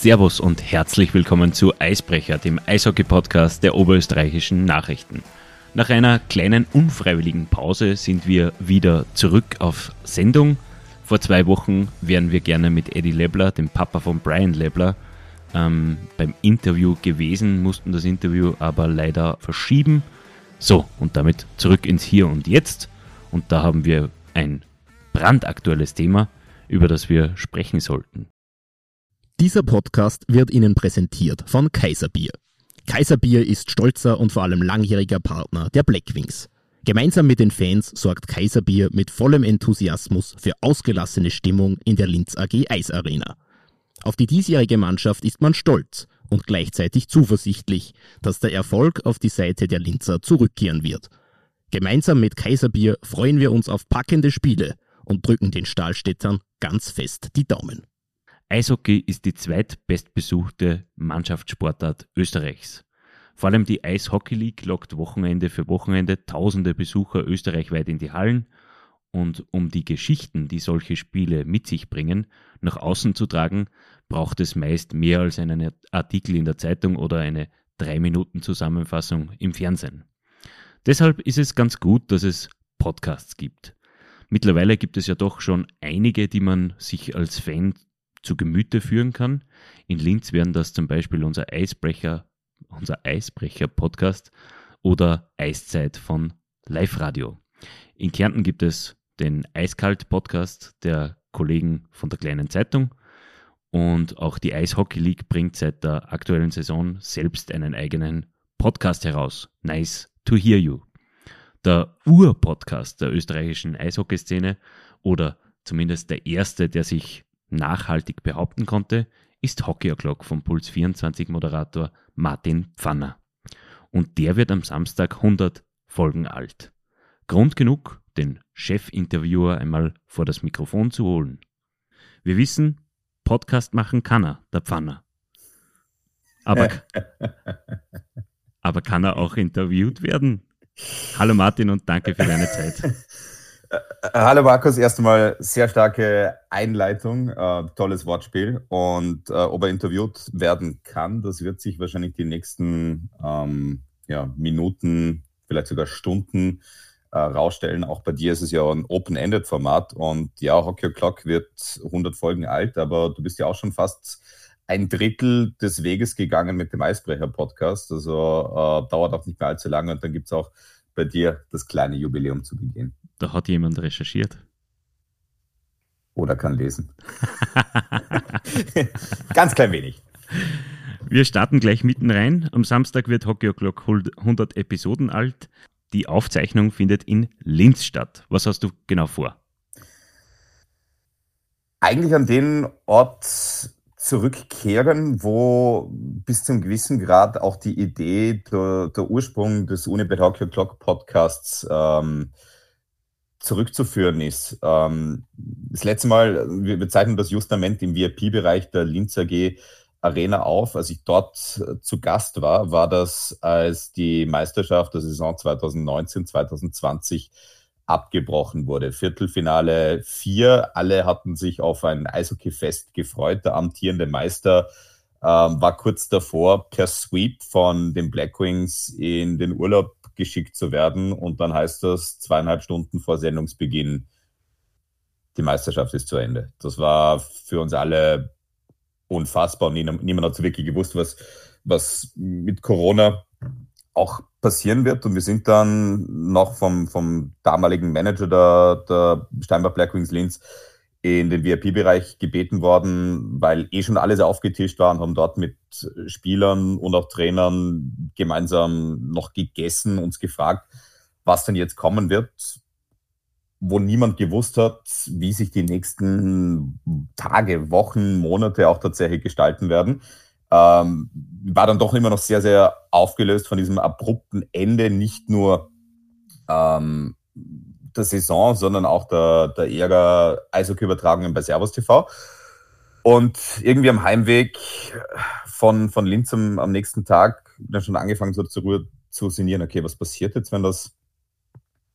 Servus und herzlich willkommen zu Eisbrecher, dem Eishockey-Podcast der oberösterreichischen Nachrichten. Nach einer kleinen unfreiwilligen Pause sind wir wieder zurück auf Sendung. Vor zwei Wochen wären wir gerne mit Eddie Lebler, dem Papa von Brian Lebler, ähm, beim Interview gewesen, mussten das Interview aber leider verschieben. So, und damit zurück ins Hier und Jetzt. Und da haben wir ein brandaktuelles Thema, über das wir sprechen sollten. Dieser Podcast wird Ihnen präsentiert von Kaiserbier. Kaiserbier ist stolzer und vor allem langjähriger Partner der Blackwings. Gemeinsam mit den Fans sorgt Kaiserbier mit vollem Enthusiasmus für ausgelassene Stimmung in der Linz AG Eisarena. Auf die diesjährige Mannschaft ist man stolz und gleichzeitig zuversichtlich, dass der Erfolg auf die Seite der Linzer zurückkehren wird. Gemeinsam mit Kaiserbier freuen wir uns auf packende Spiele und drücken den Stahlstädtern ganz fest die Daumen. Eishockey ist die zweitbestbesuchte Mannschaftssportart Österreichs. Vor allem die Eishockey League lockt Wochenende für Wochenende tausende Besucher österreichweit in die Hallen und um die Geschichten, die solche Spiele mit sich bringen, nach außen zu tragen, braucht es meist mehr als einen Artikel in der Zeitung oder eine drei Minuten Zusammenfassung im Fernsehen. Deshalb ist es ganz gut, dass es Podcasts gibt. Mittlerweile gibt es ja doch schon einige, die man sich als Fan zu Gemüte führen kann. In Linz wären das zum Beispiel unser Eisbrecher, unser Eisbrecher-Podcast oder Eiszeit von Live Radio. In Kärnten gibt es den Eiskalt-Podcast der Kollegen von der Kleinen Zeitung. Und auch die Eishockey League bringt seit der aktuellen Saison selbst einen eigenen Podcast heraus. Nice to hear you. Der Ur-Podcast der österreichischen Eishockeyszene oder zumindest der erste, der sich nachhaltig behaupten konnte, ist Hockey O'Clock vom Puls 24 Moderator Martin Pfanner. Und der wird am Samstag 100 Folgen alt. Grund genug, den Chefinterviewer einmal vor das Mikrofon zu holen. Wir wissen, Podcast machen kann er, der Pfanner. Aber, aber kann er auch interviewt werden? Hallo Martin und danke für deine Zeit. Äh, hallo Markus, erst einmal sehr starke Einleitung, äh, tolles Wortspiel. Und äh, ob er interviewt werden kann, das wird sich wahrscheinlich die nächsten ähm, ja, Minuten, vielleicht sogar Stunden äh, rausstellen. Auch bei dir ist es ja ein Open-Ended-Format und ja, Hockey Clock wird 100 Folgen alt, aber du bist ja auch schon fast ein Drittel des Weges gegangen mit dem Eisbrecher-Podcast. Also äh, dauert auch nicht mehr allzu lange und dann gibt es auch bei dir das kleine Jubiläum zu begehen. Da hat jemand recherchiert. Oder kann lesen. Ganz klein wenig. Wir starten gleich mitten rein. Am Samstag wird Hockey O'Clock 100 Episoden alt. Die Aufzeichnung findet in Linz statt. Was hast du genau vor? Eigentlich an den Ort zurückkehren, wo bis zum gewissen Grad auch die Idee, der, der Ursprung des Unibet Hockey Clock Podcasts ähm, zurückzuführen ist. Ähm, das letzte Mal, wir bezeichnen das Justament im VIP-Bereich der Linz AG Arena auf. Als ich dort äh, zu Gast war, war das, als die Meisterschaft der Saison 2019-2020 abgebrochen wurde. Viertelfinale 4, alle hatten sich auf ein Eishockeyfest gefreut. Der amtierende Meister ähm, war kurz davor, per Sweep von den Blackwings in den Urlaub geschickt zu werden. Und dann heißt das zweieinhalb Stunden vor Sendungsbeginn, die Meisterschaft ist zu Ende. Das war für uns alle unfassbar. Niemand, hat so wirklich gewusst, was, was mit Corona auch passieren wird. Und wir sind dann noch vom, vom damaligen Manager der, der Steinbach Blackwings Linz in den VIP-Bereich gebeten worden, weil eh schon alles aufgetischt war und haben dort mit Spielern und auch Trainern gemeinsam noch gegessen, uns gefragt, was denn jetzt kommen wird wo niemand gewusst hat, wie sich die nächsten Tage, Wochen, Monate auch tatsächlich gestalten werden. Ähm, war dann doch immer noch sehr, sehr aufgelöst von diesem abrupten Ende, nicht nur ähm, der Saison, sondern auch der, der Ärger Eishockey-Übertragungen bei Servus TV. Und irgendwie am Heimweg von, von Linz am, am nächsten Tag dann schon angefangen so zu, zu sinnieren, okay, was passiert jetzt, wenn das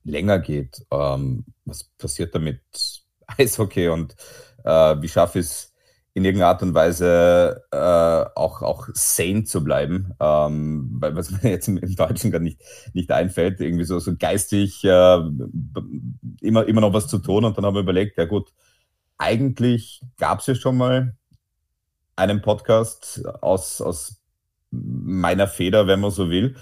länger geht. Ähm, was passiert da mit Eishockey und äh, wie schaffe ich es in irgendeiner Art und Weise äh, auch, auch sane zu bleiben, ähm, weil was mir jetzt im, im Deutschen gar nicht, nicht einfällt, irgendwie so, so geistig äh, immer, immer noch was zu tun und dann haben wir überlegt, ja gut, eigentlich gab es ja schon mal einen Podcast aus, aus meiner Feder, wenn man so will.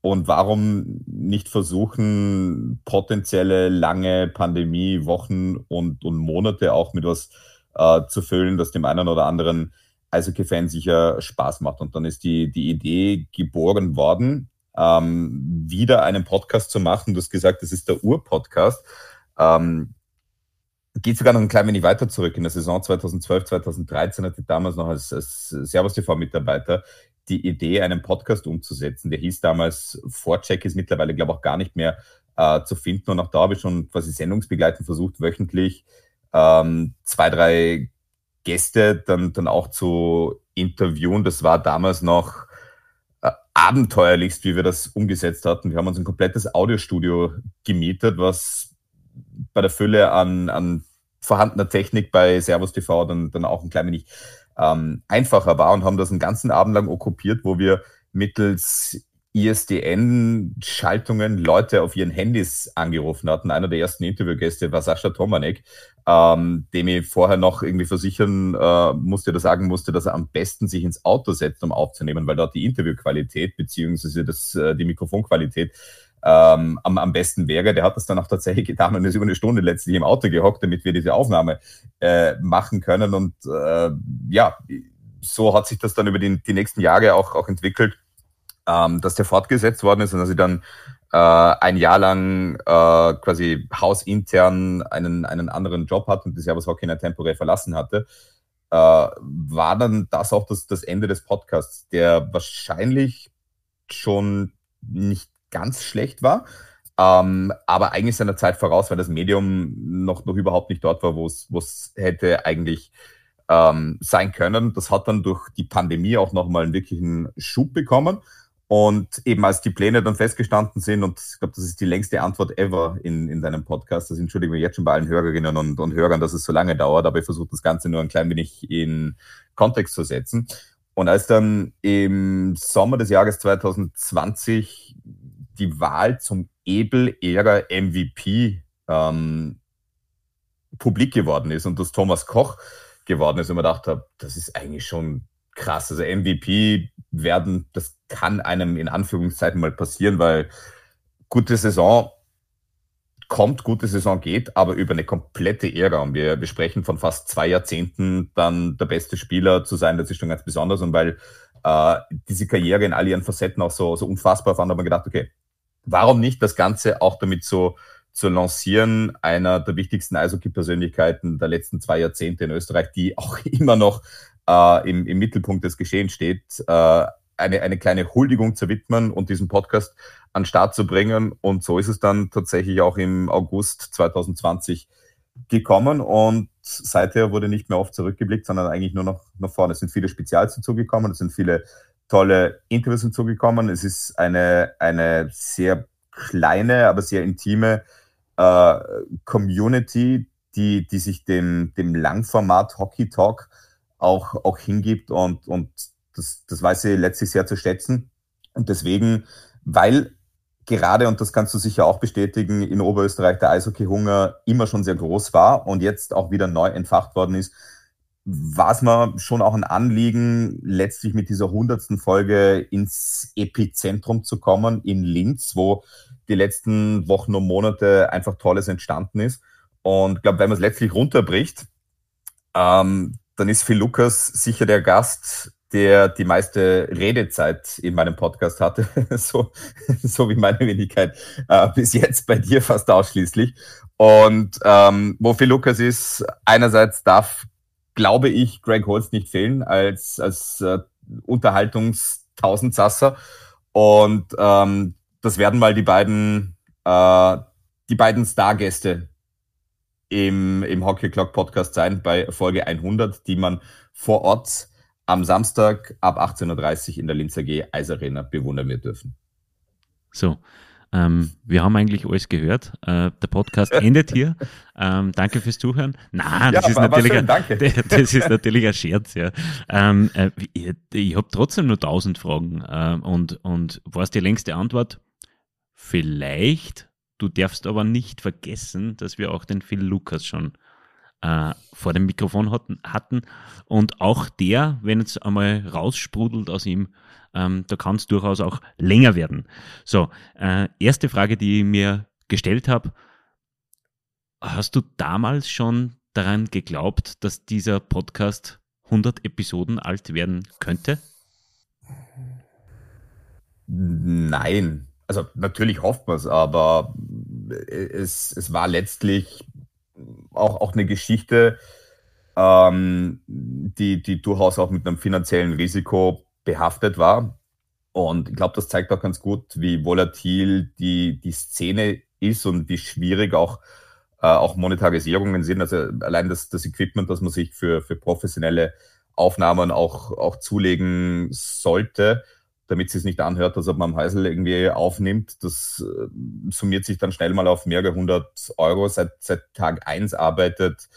Und warum nicht versuchen, potenzielle lange Pandemie-Wochen und, und Monate auch mit was äh, zu füllen, das dem einen oder anderen Eishockey-Fan sicher Spaß macht. Und dann ist die, die Idee geboren worden, ähm, wieder einen Podcast zu machen. Du hast gesagt, das ist der Ur-Podcast. Ähm, geht sogar noch ein klein wenig weiter zurück. In der Saison 2012, 2013 hatte ich damals noch als, als Servus TV-Mitarbeiter die Idee, einen Podcast umzusetzen. Der hieß damals Vorcheck, ist mittlerweile, glaube ich, auch gar nicht mehr äh, zu finden. Und auch da habe ich schon quasi sendungsbegleitend versucht, wöchentlich ähm, zwei, drei Gäste dann, dann auch zu interviewen. Das war damals noch äh, abenteuerlichst, wie wir das umgesetzt hatten. Wir haben uns ein komplettes Audiostudio gemietet, was bei der Fülle an, an vorhandener Technik bei Servus TV dann, dann auch ein klein wenig ähm, einfacher war und haben das einen ganzen Abend lang okkupiert, wo wir mittels ISDN-Schaltungen Leute auf ihren Handys angerufen hatten. Einer der ersten Interviewgäste war Sascha Tomanek, ähm, dem ich vorher noch irgendwie versichern äh, musste oder sagen musste, dass er am besten sich ins Auto setzt, um aufzunehmen, weil dort die Interviewqualität beziehungsweise äh, die Mikrofonqualität ähm, am, am besten wäre. Der hat das dann auch tatsächlich getan und ist über eine Stunde letztlich im Auto gehockt, damit wir diese Aufnahme äh, machen können. Und äh, ja, so hat sich das dann über die, die nächsten Jahre auch, auch entwickelt, ähm, dass der fortgesetzt worden ist und dass ich dann äh, ein Jahr lang äh, quasi hausintern einen, einen anderen Job hatte und das Servus Hockey temporär verlassen hatte. Äh, war dann das auch das, das Ende des Podcasts, der wahrscheinlich schon nicht ganz schlecht war, ähm, aber eigentlich seiner Zeit voraus, weil das Medium noch, noch überhaupt nicht dort war, wo es hätte eigentlich ähm, sein können. Das hat dann durch die Pandemie auch nochmal einen wirklichen Schub bekommen. Und eben als die Pläne dann festgestanden sind, und ich glaube, das ist die längste Antwort ever in, in deinem Podcast, das entschuldigen wir jetzt schon bei allen Hörerinnen und, und Hörern, dass es so lange dauert, aber ich versuche das Ganze nur ein klein wenig in Kontext zu setzen. Und als dann im Sommer des Jahres 2020 die Wahl zum Ebel-Ära MVP ähm, publik geworden ist und das Thomas Koch geworden ist und man dachte, das ist eigentlich schon krass. Also MVP werden, das kann einem in Anführungszeiten mal passieren, weil gute Saison kommt, gute Saison geht, aber über eine komplette Ära. Und wir, wir sprechen von fast zwei Jahrzehnten, dann der beste Spieler zu sein, das ist schon ganz besonders. Und weil äh, diese Karriere in all ihren Facetten auch so, so unfassbar fand, hat man gedacht, okay, warum nicht das Ganze auch damit so zu lancieren, einer der wichtigsten Eishockey-Persönlichkeiten der letzten zwei Jahrzehnte in Österreich, die auch immer noch äh, im, im Mittelpunkt des Geschehens steht, äh, eine, eine kleine Huldigung zu widmen und diesen Podcast an Start zu bringen. Und so ist es dann tatsächlich auch im August 2020 gekommen und seither wurde nicht mehr oft zurückgeblickt, sondern eigentlich nur noch nach vorne. Es sind viele Spezials dazugekommen, es sind viele tolle Interviews hinzugekommen. Es ist eine, eine sehr kleine, aber sehr intime äh, Community, die, die sich dem, dem Langformat Hockey Talk auch, auch hingibt und, und das, das weiß sie letztlich sehr zu schätzen. Und deswegen, weil gerade, und das kannst du sicher auch bestätigen, in Oberösterreich der Eishockey-Hunger immer schon sehr groß war und jetzt auch wieder neu entfacht worden ist, war es mir schon auch ein Anliegen, letztlich mit dieser hundertsten Folge ins Epizentrum zu kommen in Linz, wo die letzten Wochen und Monate einfach Tolles entstanden ist. Und ich glaube, wenn man es letztlich runterbricht, ähm, dann ist Phil Lukas sicher der Gast, der die meiste Redezeit in meinem Podcast hatte, so, so wie meine Wenigkeit äh, bis jetzt bei dir fast ausschließlich. Und ähm, wo Phil Lukas ist, einerseits darf glaube ich, Greg Holz nicht fehlen als, als äh, Unterhaltungstausendsasser. Und ähm, das werden mal die beiden, äh, die beiden Stargäste im, im Hockey Clock Podcast sein bei Folge 100, die man vor Ort am Samstag ab 18.30 Uhr in der Linz AG Eisarena bewundern wird dürfen. So, Ähm, wir haben eigentlich alles gehört. Äh, der Podcast endet hier. Ähm, danke fürs Zuhören. Nein, das, ja, ist natürlich schön, ein, das ist natürlich ein Scherz. Ja. Ähm, äh, ich, ich habe trotzdem nur tausend Fragen. Äh, und, und was die längste Antwort? Vielleicht. Du darfst aber nicht vergessen, dass wir auch den Phil Lukas schon äh, vor dem Mikrofon hatten, hatten. Und auch der, wenn es einmal raussprudelt aus ihm, ähm, da kann es durchaus auch länger werden. So, äh, erste Frage, die ich mir gestellt habe. Hast du damals schon daran geglaubt, dass dieser Podcast 100 Episoden alt werden könnte? Nein. Also natürlich hofft man es, aber es, es war letztlich auch, auch eine Geschichte, ähm, die, die durchaus auch mit einem finanziellen Risiko behaftet war. Und ich glaube, das zeigt auch ganz gut, wie volatil die, die Szene ist und wie schwierig auch, äh, auch Monetarisierungen sind. Also allein das, das Equipment, das man sich für, für professionelle Aufnahmen auch, auch zulegen sollte, damit es nicht anhört, ob man am Häusl irgendwie aufnimmt. Das äh, summiert sich dann schnell mal auf mehrere hundert Euro. Seit, seit Tag eins arbeitet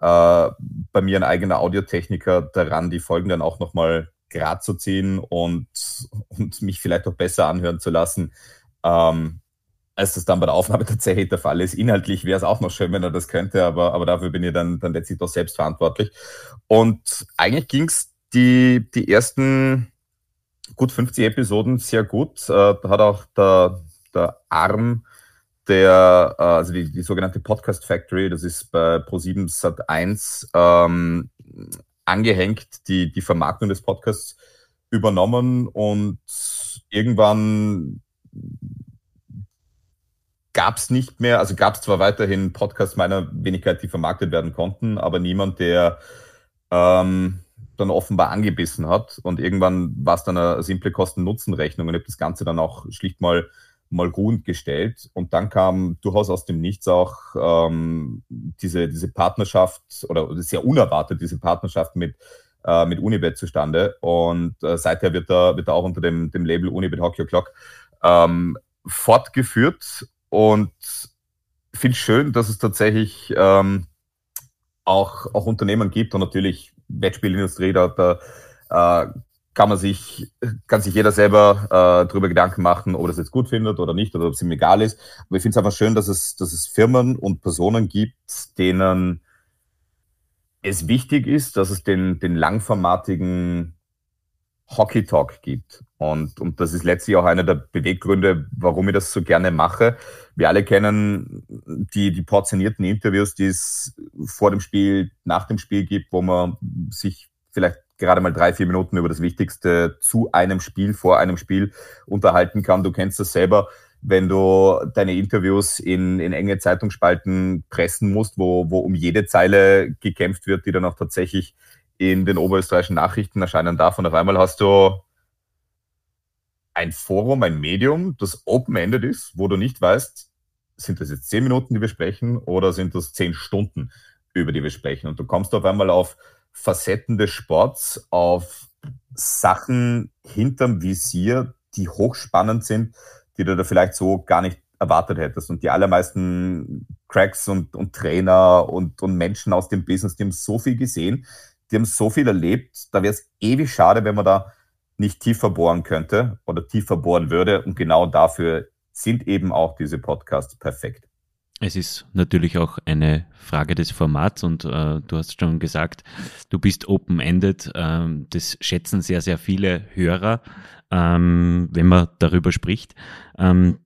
äh, bei mir ein eigener Audiotechniker daran, die Folgen dann auch nochmal grad zu ziehen und, und mich vielleicht auch besser anhören zu lassen, ähm, als das dann bei der Aufnahme tatsächlich der Fall ist. Inhaltlich wäre es auch noch schön, wenn er das könnte, aber, aber dafür bin ich dann, dann letztlich doch selbst verantwortlich. Und eigentlich ging es die, die ersten gut 50 Episoden sehr gut. Äh, da hat auch der, der Arm der, äh, also die, die sogenannte Podcast Factory, das ist bei Pro7 Sat 1 ähm, angehängt, die, die Vermarktung des Podcasts übernommen und irgendwann gab es nicht mehr, also gab es zwar weiterhin Podcasts meiner Wenigkeit, die vermarktet werden konnten, aber niemand, der ähm, dann offenbar angebissen hat. Und irgendwann war es dann eine simple Kosten-Nutzen-Rechnung und ich habe das Ganze dann auch schlicht mal, mal rund gestellt. Und dann kam durchaus aus dem Nichts auch ähm, diese, diese Partnerschaft oder sehr unerwartet diese Partnerschaft mit, äh, mit Unibet zustande. Und äh, seither wird er, wird er auch unter dem, dem Label Unibet Hockey O'Clock ähm, fortgeführt. Und finde schön, dass es tatsächlich ähm, auch, auch Unternehmen gibt und natürlich Wettspielindustrie, da, da äh, kann man sich, kann sich jeder selber äh, darüber Gedanken machen, ob er das jetzt gut findet oder nicht oder ob es ihm egal ist. Aber ich finde es einfach schön, dass es, dass es Firmen und Personen gibt, denen es wichtig ist, dass es den, den langformatigen Hockey Talk gibt. Und, und das ist letztlich auch einer der Beweggründe, warum ich das so gerne mache. Wir alle kennen die, die portionierten Interviews, die es vor dem Spiel, nach dem Spiel gibt, wo man sich vielleicht gerade mal drei, vier Minuten über das Wichtigste zu einem Spiel, vor einem Spiel unterhalten kann. Du kennst das selber, wenn du deine Interviews in, in enge Zeitungsspalten pressen musst, wo, wo um jede Zeile gekämpft wird, die dann auch tatsächlich in den oberösterreichischen Nachrichten erscheinen darf. Und auf einmal hast du ein Forum, ein Medium, das open-ended ist, wo du nicht weißt, sind das jetzt zehn Minuten, die wir sprechen, oder sind das zehn Stunden, über die wir sprechen? Und du kommst auf einmal auf Facetten des Sports, auf Sachen hinterm Visier, die hochspannend sind, die du da vielleicht so gar nicht erwartet hättest. Und die allermeisten Cracks und, und Trainer und, und Menschen aus dem Business, die haben so viel gesehen, die haben so viel erlebt, da wäre es ewig schade, wenn man da nicht tiefer bohren könnte oder tiefer bohren würde. Und genau dafür sind eben auch diese Podcasts perfekt. Es ist natürlich auch eine Frage des Formats und äh, du hast schon gesagt, du bist open-ended. Ähm, das schätzen sehr, sehr viele Hörer, ähm, wenn man darüber spricht. Ähm,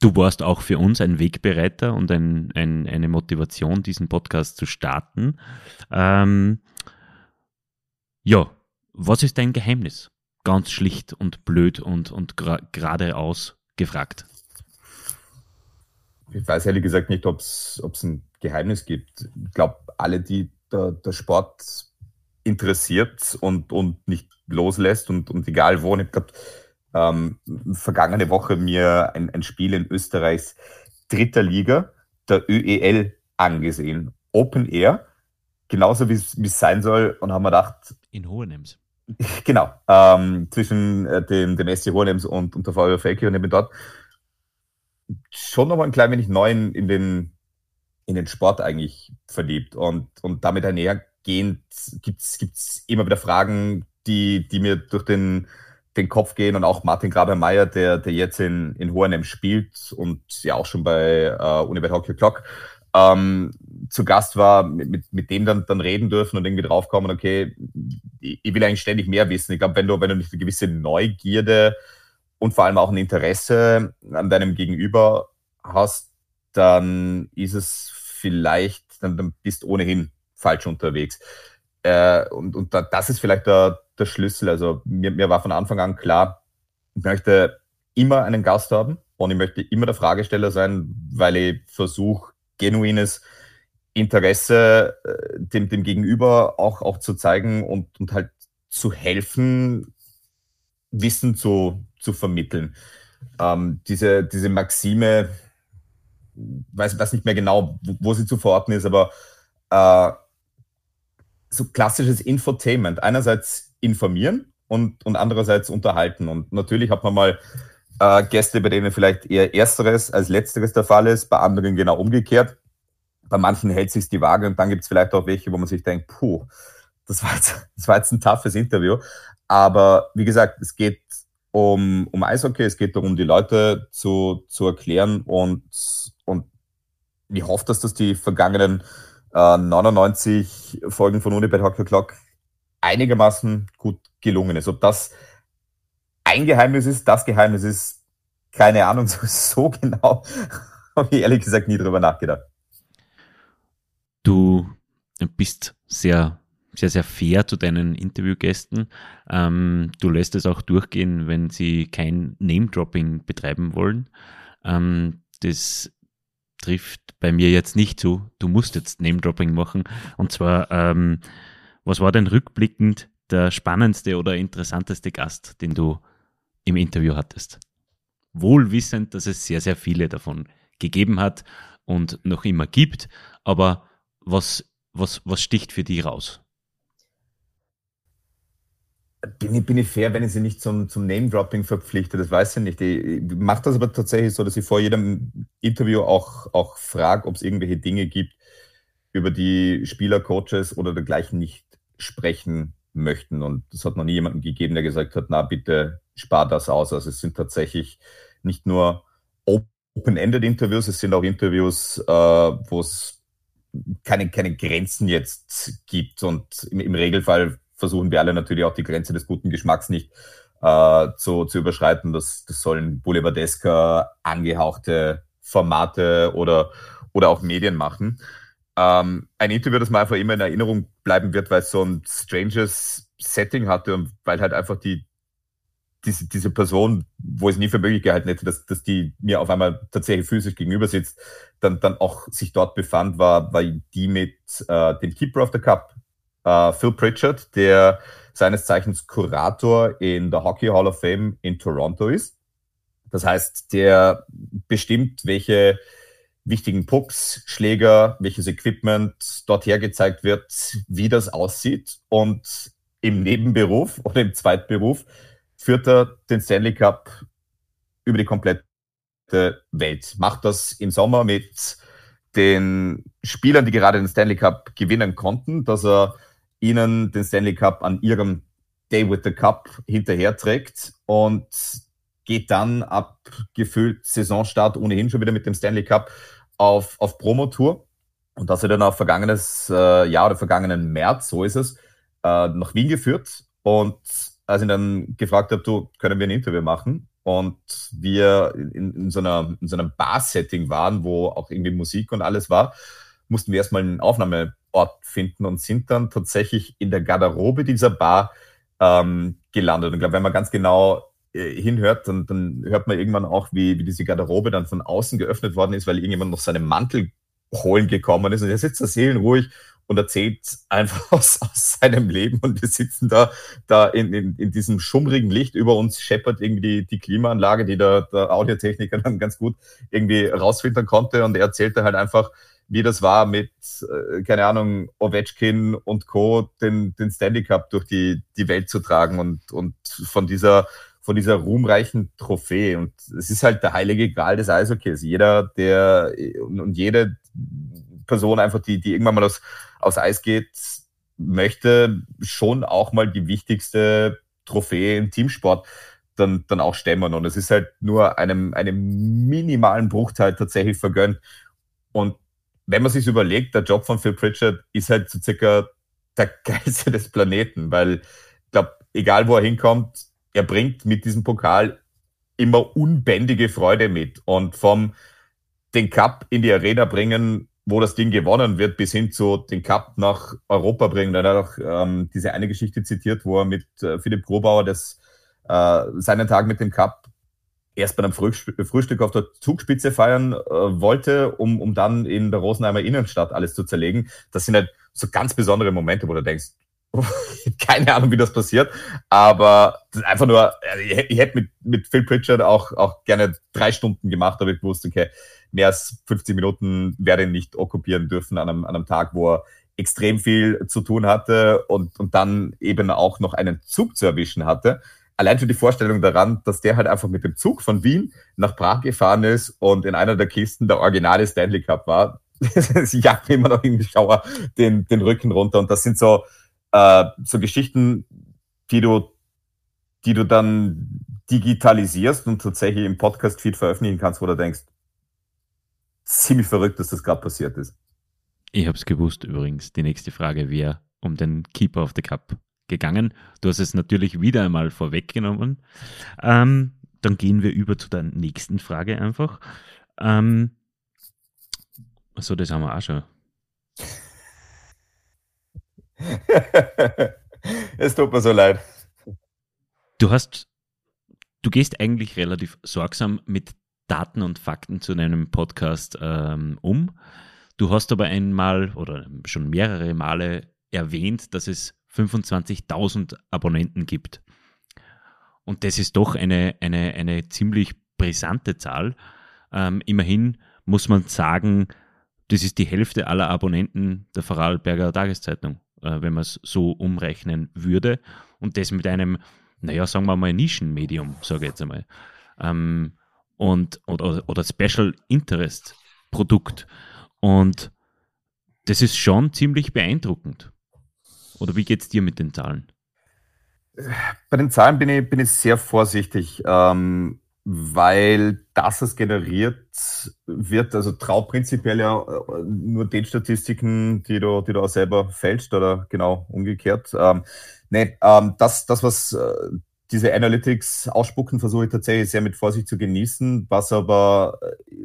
du warst auch für uns ein Wegbereiter und ein, ein, eine Motivation, diesen Podcast zu starten. Ähm, ja, was ist dein Geheimnis? Ganz schlicht und blöd und, und geradeaus gefragt. Ich weiß ehrlich gesagt nicht, ob es ein Geheimnis gibt. Ich glaube, alle, die der, der Sport interessiert und, und nicht loslässt und, und egal wo, ich glaube, ähm, vergangene Woche mir ein, ein Spiel in Österreichs dritter Liga, der ÖEL, angesehen. Open Air genauso wie es sein soll und haben wir gedacht. In Hohenems. Genau, ähm, zwischen äh, dem, dem SC Hohenems und, und der VW Felke und bin dort. schon noch ein klein wenig neu in, den, in den Sport eigentlich verliebt. Und, und damit einhergehend gibt es immer wieder Fragen, die, die mir durch den, den Kopf gehen und auch Martin Graber-Meyer, der, der jetzt in, in Hohenem spielt und ja auch schon bei äh, Unibet Hockey Clock ähm, zu Gast war, mit, mit dem dann, dann reden dürfen und irgendwie draufkommen, okay, ich, ich will eigentlich ständig mehr wissen. Ich glaube, wenn du, wenn du nicht eine gewisse Neugierde und vor allem auch ein Interesse an deinem Gegenüber hast, dann ist es vielleicht, dann, dann bist du ohnehin falsch unterwegs. Äh, und und da, das ist vielleicht der, der Schlüssel. Also mir, mir war von Anfang an klar, ich möchte immer einen Gast haben und ich möchte immer der Fragesteller sein, weil ich versuche, genuines Interesse äh, dem, dem Gegenüber auch, auch zu zeigen und, und halt zu helfen, Wissen zu, zu vermitteln. Ähm, diese, diese Maxime, weiß, weiß nicht mehr genau, wo, wo sie zu verorten ist, aber äh, so klassisches Infotainment. Einerseits informieren und, und andererseits unterhalten. Und natürlich hat man mal äh, Gäste, bei denen vielleicht eher Ersteres als Letzteres der Fall ist, bei anderen genau umgekehrt. Bei manchen hält sich die Waage und dann gibt es vielleicht auch welche, wo man sich denkt, puh, das war, jetzt, das war jetzt ein toughes Interview. Aber wie gesagt, es geht um, um Eishockey, es geht darum, die Leute zu, zu erklären und, und ich hoffe, dass das die vergangenen äh, 99 Folgen von Unibet Hockey Clock einigermaßen gut gelungen ist. Ob das ein Geheimnis ist, das Geheimnis ist, keine Ahnung, so, so genau habe ich ehrlich gesagt nie drüber nachgedacht. Du bist sehr, sehr, sehr fair zu deinen Interviewgästen. Ähm, du lässt es auch durchgehen, wenn sie kein Name-Dropping betreiben wollen. Ähm, das trifft bei mir jetzt nicht zu. Du musst jetzt Name-Dropping machen. Und zwar, ähm, was war denn rückblickend der spannendste oder interessanteste Gast, den du im Interview hattest? Wohl wissend, dass es sehr, sehr viele davon gegeben hat und noch immer gibt. Aber was, was, was sticht für die raus? Bin ich, bin ich fair, wenn ich sie nicht zum, zum Name-Dropping verpflichte? Das weiß ich nicht. Ich, ich mache das aber tatsächlich so, dass ich vor jedem Interview auch, auch frage, ob es irgendwelche Dinge gibt, über die Spieler, Coaches oder dergleichen nicht sprechen möchten. Und es hat noch nie jemanden gegeben, der gesagt hat, na bitte spar das aus. Also es sind tatsächlich nicht nur Open-Ended-Interviews, es sind auch Interviews, äh, wo es keine, keine Grenzen jetzt gibt. Und im, im, Regelfall versuchen wir alle natürlich auch die Grenze des guten Geschmacks nicht äh, zu, zu überschreiten. Das, das sollen boulevardesker angehauchte Formate oder, oder auch Medien machen. Ähm, ein Interview, das mir einfach immer in Erinnerung bleiben wird, weil es so ein stranges Setting hatte und weil halt einfach die, diese, diese Person, wo ich es nie für möglich gehalten hätte, dass, dass die mir auf einmal tatsächlich physisch gegenüber sitzt, dann, dann auch sich dort befand, war, war die mit äh, dem Keeper of the Cup, äh, Phil Pritchard, der seines Zeichens Kurator in der Hockey Hall of Fame in Toronto ist. Das heißt, der bestimmt, welche wichtigen Pucks, Schläger, welches Equipment dort hergezeigt wird, wie das aussieht. Und im Nebenberuf oder im Zweitberuf führt er den Stanley Cup über die komplette Welt. Macht das im Sommer mit den Spielern, die gerade den Stanley Cup gewinnen konnten, dass er ihnen den Stanley Cup an ihrem Day with the Cup hinterher trägt und geht dann ab gefühlt Saisonstart ohnehin schon wieder mit dem Stanley Cup auf, auf Promotour. Und das hat er dann auch vergangenes äh, Jahr oder vergangenen März, so ist es, äh, nach Wien geführt. Und als ich dann gefragt habe, du, können wir ein Interview machen? Und wir in, in so, einer, in so einem Bar-Setting waren, wo auch irgendwie Musik und alles war, mussten wir erstmal einen Aufnahmeort finden und sind dann tatsächlich in der Garderobe dieser Bar ähm, gelandet. Und ich glaube, wenn man ganz genau äh, hinhört, dann, dann hört man irgendwann auch, wie, wie diese Garderobe dann von außen geöffnet worden ist, weil irgendjemand noch seinen Mantel holen gekommen ist. Und er sitzt da seelenruhig und erzählt einfach aus, aus seinem Leben und wir sitzen da, da in, in, in diesem schummrigen Licht. Über uns scheppert irgendwie die, die Klimaanlage, die der, der Audiotechniker dann ganz gut irgendwie rausfiltern konnte und er erzählte halt einfach, wie das war mit, äh, keine Ahnung, Ovechkin und Co., den, den Stanley Cup durch die, die Welt zu tragen und, und von dieser von dieser ruhmreichen Trophäe. Und es ist halt der heilige Gral des Eishockeys. Jeder, der und, und jede Person einfach, die, die irgendwann mal aus, aus Eis geht, möchte schon auch mal die wichtigste Trophäe im Teamsport dann, dann auch stemmen. Und es ist halt nur einem, einem minimalen Bruchteil tatsächlich vergönnt. Und wenn man sich überlegt, der Job von Phil Pritchard ist halt so circa der Geilste des Planeten, weil ich glaube, egal wo er hinkommt, er bringt mit diesem Pokal immer unbändige Freude mit. Und vom den Cup in die Arena bringen, wo das Ding gewonnen wird, bis hin zu den Cup nach Europa bringen. Er hat auch ähm, diese eine Geschichte zitiert, wo er mit äh, Philipp Grobauer das, äh, seinen Tag mit dem Cup erst bei einem Frühstück auf der Zugspitze feiern äh, wollte, um, um dann in der Rosenheimer Innenstadt alles zu zerlegen. Das sind halt so ganz besondere Momente, wo du denkst, keine Ahnung, wie das passiert, aber einfach nur, ich, ich hätte mit, mit Phil Pritchard auch, auch gerne drei Stunden gemacht, aber ich wusste, okay, mehr als 50 Minuten werde ich nicht okkupieren dürfen an einem, an einem Tag, wo er extrem viel zu tun hatte und, und dann eben auch noch einen Zug zu erwischen hatte allein schon die Vorstellung daran, dass der halt einfach mit dem Zug von Wien nach Prag gefahren ist und in einer der Kisten der originale Stanley Cup war. das jagt mir immer noch irgendwie Schauer den, den Rücken runter. Und das sind so, äh, so Geschichten, die du, die du dann digitalisierst und tatsächlich im Podcast-Feed veröffentlichen kannst, wo du denkst, ziemlich verrückt, dass das gerade passiert ist. Ich habe es gewusst übrigens. Die nächste Frage wäre um den Keeper of the Cup gegangen. Du hast es natürlich wieder einmal vorweggenommen. Ähm, dann gehen wir über zu der nächsten Frage einfach. Ähm, so, das haben wir auch schon. Es tut mir so leid. Du hast, du gehst eigentlich relativ sorgsam mit Daten und Fakten zu deinem Podcast ähm, um. Du hast aber einmal oder schon mehrere Male erwähnt, dass es 25.000 Abonnenten gibt. Und das ist doch eine, eine, eine ziemlich brisante Zahl. Ähm, immerhin muss man sagen, das ist die Hälfte aller Abonnenten der Vorarlberger Tageszeitung, äh, wenn man es so umrechnen würde. Und das mit einem, naja, sagen wir mal, Nischenmedium, sage ich jetzt einmal. Ähm, und, oder, oder Special Interest Produkt. Und das ist schon ziemlich beeindruckend. Oder wie geht es dir mit den Zahlen? Bei den Zahlen bin ich, bin ich sehr vorsichtig, ähm, weil das, was generiert wird, also trau prinzipiell ja äh, nur den Statistiken, die du, die du auch selber fälschst oder genau umgekehrt. Ähm, nee, ähm, das, das, was äh, diese Analytics ausspucken, versuche ich tatsächlich sehr mit Vorsicht zu genießen, was aber äh,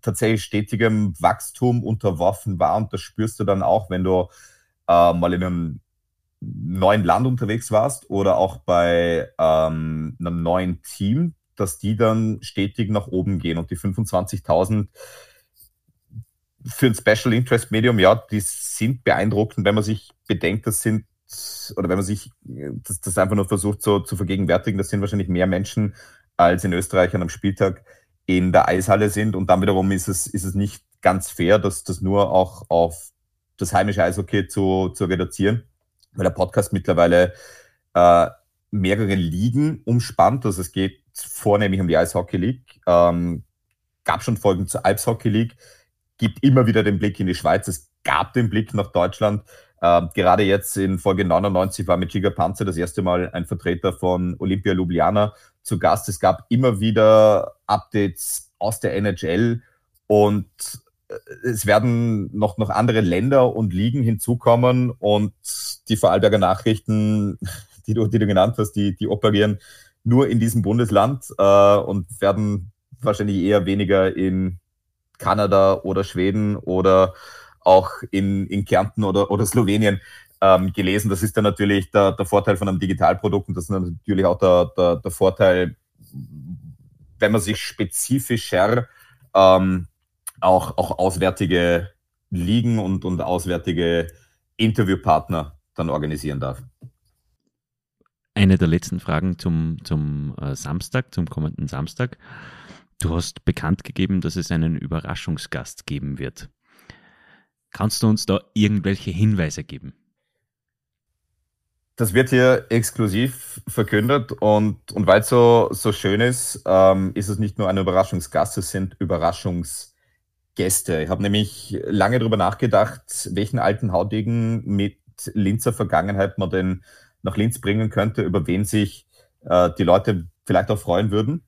tatsächlich stetigem Wachstum unterworfen war und das spürst du dann auch, wenn du äh, mal in einem neuen Land unterwegs warst oder auch bei ähm, einem neuen Team, dass die dann stetig nach oben gehen und die 25.000 für ein Special Interest Medium, ja, die sind beeindruckend, wenn man sich bedenkt, das sind, oder wenn man sich das, das einfach nur versucht so, zu vergegenwärtigen, das sind wahrscheinlich mehr Menschen als in Österreich an einem Spieltag in der Eishalle sind und dann wiederum ist es, ist es nicht ganz fair, dass das nur auch auf das heimische Eishockey zu, zu reduzieren weil der Podcast mittlerweile äh, mehrere Ligen umspannt. Also es geht vornehmlich um die Eishockey League. Ähm, gab schon Folgen zur Alpshockey League, gibt immer wieder den Blick in die Schweiz. Es gab den Blick nach Deutschland. Ähm, gerade jetzt in Folge 99 war mit Giga Panzer das erste Mal ein Vertreter von Olympia Ljubljana zu Gast. Es gab immer wieder Updates aus der NHL und es werden noch, noch andere Länder und Ligen hinzukommen und die Vorarlberger Nachrichten, die du, die du genannt hast, die, die operieren nur in diesem Bundesland äh, und werden wahrscheinlich eher weniger in Kanada oder Schweden oder auch in, in Kärnten oder, oder Slowenien ähm, gelesen. Das ist dann natürlich der, der Vorteil von einem Digitalprodukt und das ist natürlich auch der, der, der Vorteil, wenn man sich spezifischer ähm, auch, auch auswärtige Ligen und, und auswärtige Interviewpartner dann organisieren darf. Eine der letzten Fragen zum, zum äh, Samstag, zum kommenden Samstag. Du hast bekannt gegeben, dass es einen Überraschungsgast geben wird. Kannst du uns da irgendwelche Hinweise geben? Das wird hier exklusiv verkündet und, und weil es so, so schön ist, ähm, ist es nicht nur ein Überraschungsgast, es sind Überraschungsgäste. Ich habe nämlich lange darüber nachgedacht, welchen alten Haudegen mit Linzer Vergangenheit man denn nach Linz bringen könnte, über wen sich äh, die Leute vielleicht auch freuen würden.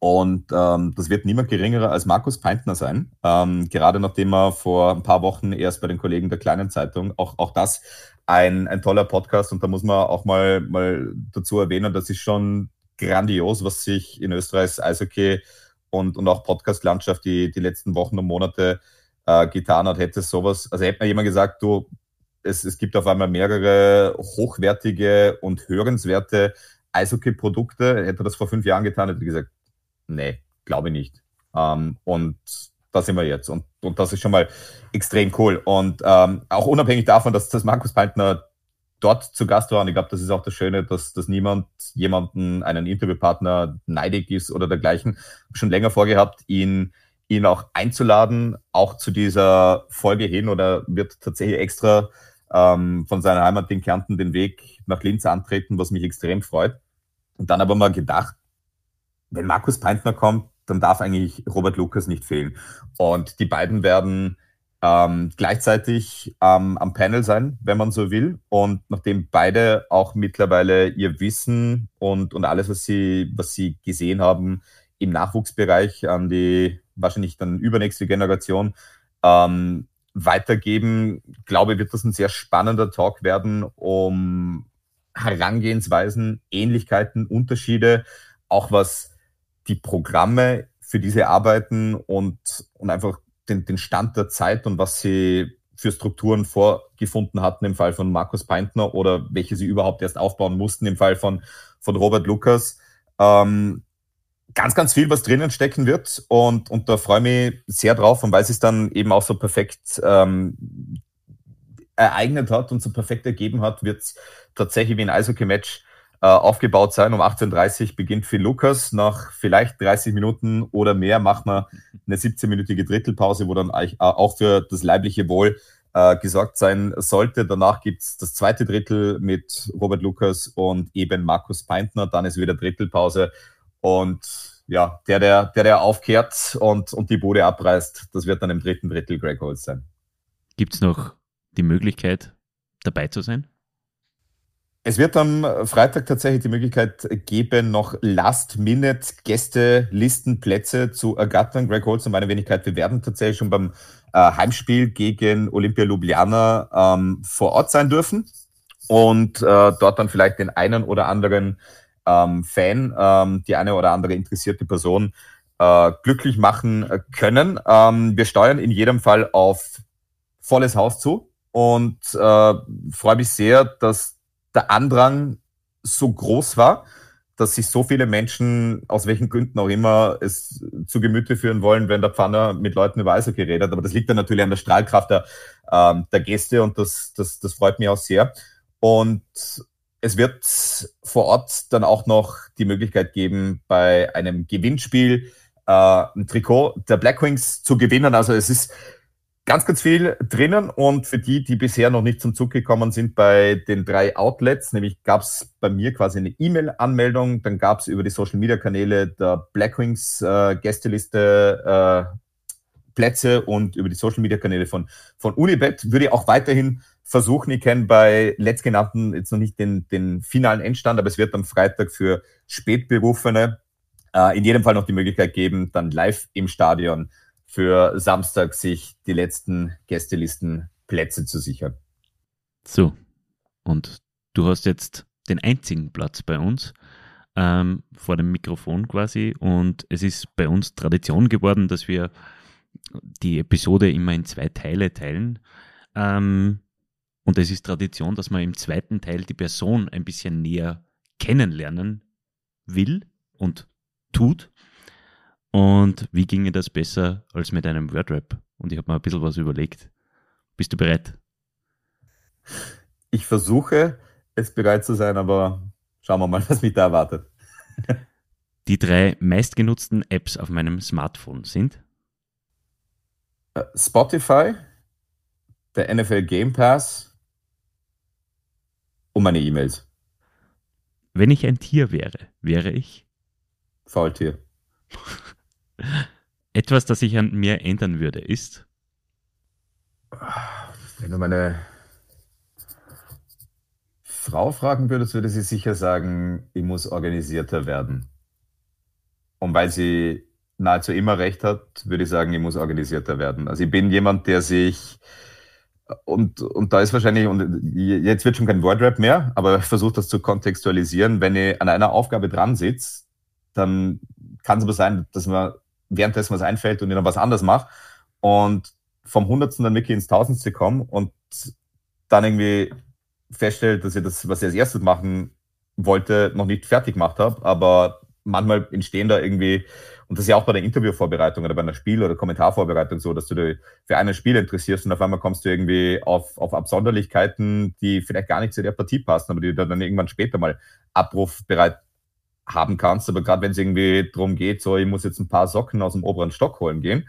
Und ähm, das wird niemand geringerer als Markus Peintner sein. Ähm, gerade nachdem er vor ein paar Wochen erst bei den Kollegen der kleinen Zeitung, auch, auch das ein, ein toller Podcast und da muss man auch mal, mal dazu erwähnen, das ist schon grandios, was sich in Österreichs Eishockey und, und auch Podcast-Landschaft die, die letzten Wochen und Monate äh, getan hat. Hätte sowas, also hätte mir jemand gesagt, du, es, es gibt auf einmal mehrere hochwertige und hörenswerte Eishockey-Produkte. Hätte das vor fünf Jahren getan, hätte ich gesagt, nee, glaube ich nicht. Ähm, und da sind wir jetzt. Und, und das ist schon mal extrem cool. Und ähm, auch unabhängig davon, dass, dass Markus Peintner dort zu Gast war, und ich glaube, das ist auch das Schöne, dass, dass niemand jemanden, einen Interviewpartner neidig ist oder dergleichen, schon länger vorgehabt, ihn, ihn auch einzuladen, auch zu dieser Folge hin oder wird tatsächlich extra ähm, von seiner Heimat in Kärnten den Weg nach Linz antreten, was mich extrem freut. Und dann aber mal gedacht, wenn Markus Peintner kommt, dann darf eigentlich Robert Lukas nicht fehlen. Und die beiden werden ähm, gleichzeitig ähm, am Panel sein, wenn man so will. Und nachdem beide auch mittlerweile ihr Wissen und, und alles, was sie, was sie gesehen haben, im Nachwuchsbereich an die wahrscheinlich dann übernächste Generation ähm, weitergeben, glaube ich, wird das ein sehr spannender Talk werden, um Herangehensweisen, Ähnlichkeiten, Unterschiede, auch was die Programme für diese Arbeiten und, und einfach den, den Stand der Zeit und was sie für Strukturen vorgefunden hatten im Fall von Markus Peintner oder welche sie überhaupt erst aufbauen mussten im Fall von, von Robert Lukas. Ähm, ganz, ganz viel, was drinnen stecken wird und, und da freue ich mich sehr drauf und weil es dann eben auch so perfekt ähm, ereignet hat und so perfekt ergeben hat, wird es tatsächlich wie ein Eishockey-Match äh, aufgebaut sein. Um 18.30 Uhr beginnt Phil Lukas. Nach vielleicht 30 Minuten oder mehr macht man eine 17-minütige Drittelpause, wo dann äh, auch für das leibliche Wohl äh, gesorgt sein sollte. Danach gibt es das zweite Drittel mit Robert Lukas und eben Markus Peintner. Dann ist wieder Drittelpause. Und ja, der, der, der, der aufkehrt und, und die Bude abreißt, das wird dann im dritten Drittel Greg Holz sein. Gibt es noch die Möglichkeit, dabei zu sein? Es wird am Freitag tatsächlich die Möglichkeit geben, noch Last-Minute-Gäste-Listenplätze zu ergattern. Greg Holz und meine Wenigkeit, wir werden tatsächlich schon beim äh, Heimspiel gegen Olympia Ljubljana ähm, vor Ort sein dürfen und äh, dort dann vielleicht den einen oder anderen ähm, Fan, ähm, die eine oder andere interessierte Person äh, glücklich machen können. Ähm, wir steuern in jedem Fall auf volles Haus zu und äh, freue mich sehr, dass der Andrang so groß war, dass sich so viele Menschen, aus welchen Gründen auch immer, es zu Gemüte führen wollen, wenn der Pfanner mit Leuten über Eishockey redet. Aber das liegt dann natürlich an der Strahlkraft der, ähm, der Gäste und das, das, das freut mich auch sehr. Und es wird vor Ort dann auch noch die Möglichkeit geben, bei einem Gewinnspiel äh, ein Trikot der Blackwings zu gewinnen. Also es ist ganz, ganz viel drinnen und für die, die bisher noch nicht zum Zug gekommen sind bei den drei Outlets, nämlich gab es bei mir quasi eine E-Mail-Anmeldung, dann gab es über die Social-Media-Kanäle der Blackwings äh, Gästeliste äh, Plätze und über die Social-Media-Kanäle von, von Unibet würde ich auch weiterhin versuchen. Ich kenne bei letztgenannten jetzt noch nicht den, den finalen Endstand, aber es wird am Freitag für Spätberufene äh, in jedem Fall noch die Möglichkeit geben, dann live im Stadion für Samstag sich die letzten Gästelistenplätze zu sichern. So, und du hast jetzt den einzigen Platz bei uns ähm, vor dem Mikrofon quasi und es ist bei uns Tradition geworden, dass wir die Episode immer in zwei Teile teilen. Ähm, und es ist Tradition, dass man im zweiten Teil die Person ein bisschen näher kennenlernen will und tut. Und wie ginge das besser als mit einem Wordrap? Und ich habe mir ein bisschen was überlegt. Bist du bereit? Ich versuche, es bereit zu sein, aber schauen wir mal, was mich da erwartet. Die drei meistgenutzten Apps auf meinem Smartphone sind äh, Spotify, der NFL Game Pass Und meine E-Mails. Wenn ich ein Tier wäre, wäre ich? Faultier. Etwas, das sich an mir ändern würde, ist? Wenn du meine Frau fragen würdest, würde sie sicher sagen, ich muss organisierter werden. Und weil sie nahezu immer recht hat, würde ich sagen, ich muss organisierter werden. Also ich bin jemand, der sich und, und da ist wahrscheinlich, und jetzt wird schon kein Wordrap mehr, aber ich versuche das zu kontextualisieren. Wenn ich an einer Aufgabe dran sitze, dann kann es aber sein, dass man währenddessen was einfällt und ich noch was anderes mache und vom Hundertsten dann wirklich ins Tausendste komme und dann irgendwie feststellt, dass ich das, was ich als erstes machen wollte, noch nicht fertig gemacht habe, aber manchmal entstehen da irgendwie und das ist ja auch bei der Interviewvorbereitung oder bei einer Spiel- oder Kommentarvorbereitung so, dass du dich für ein Spiel interessierst und auf einmal kommst du irgendwie auf, auf Absonderlichkeiten, die vielleicht gar nicht zu der Partie passen, aber die du dann irgendwann später mal abrufbereit haben kannst. Aber gerade wenn es irgendwie darum geht, so, ich muss jetzt ein paar Socken aus dem oberen Stock holen gehen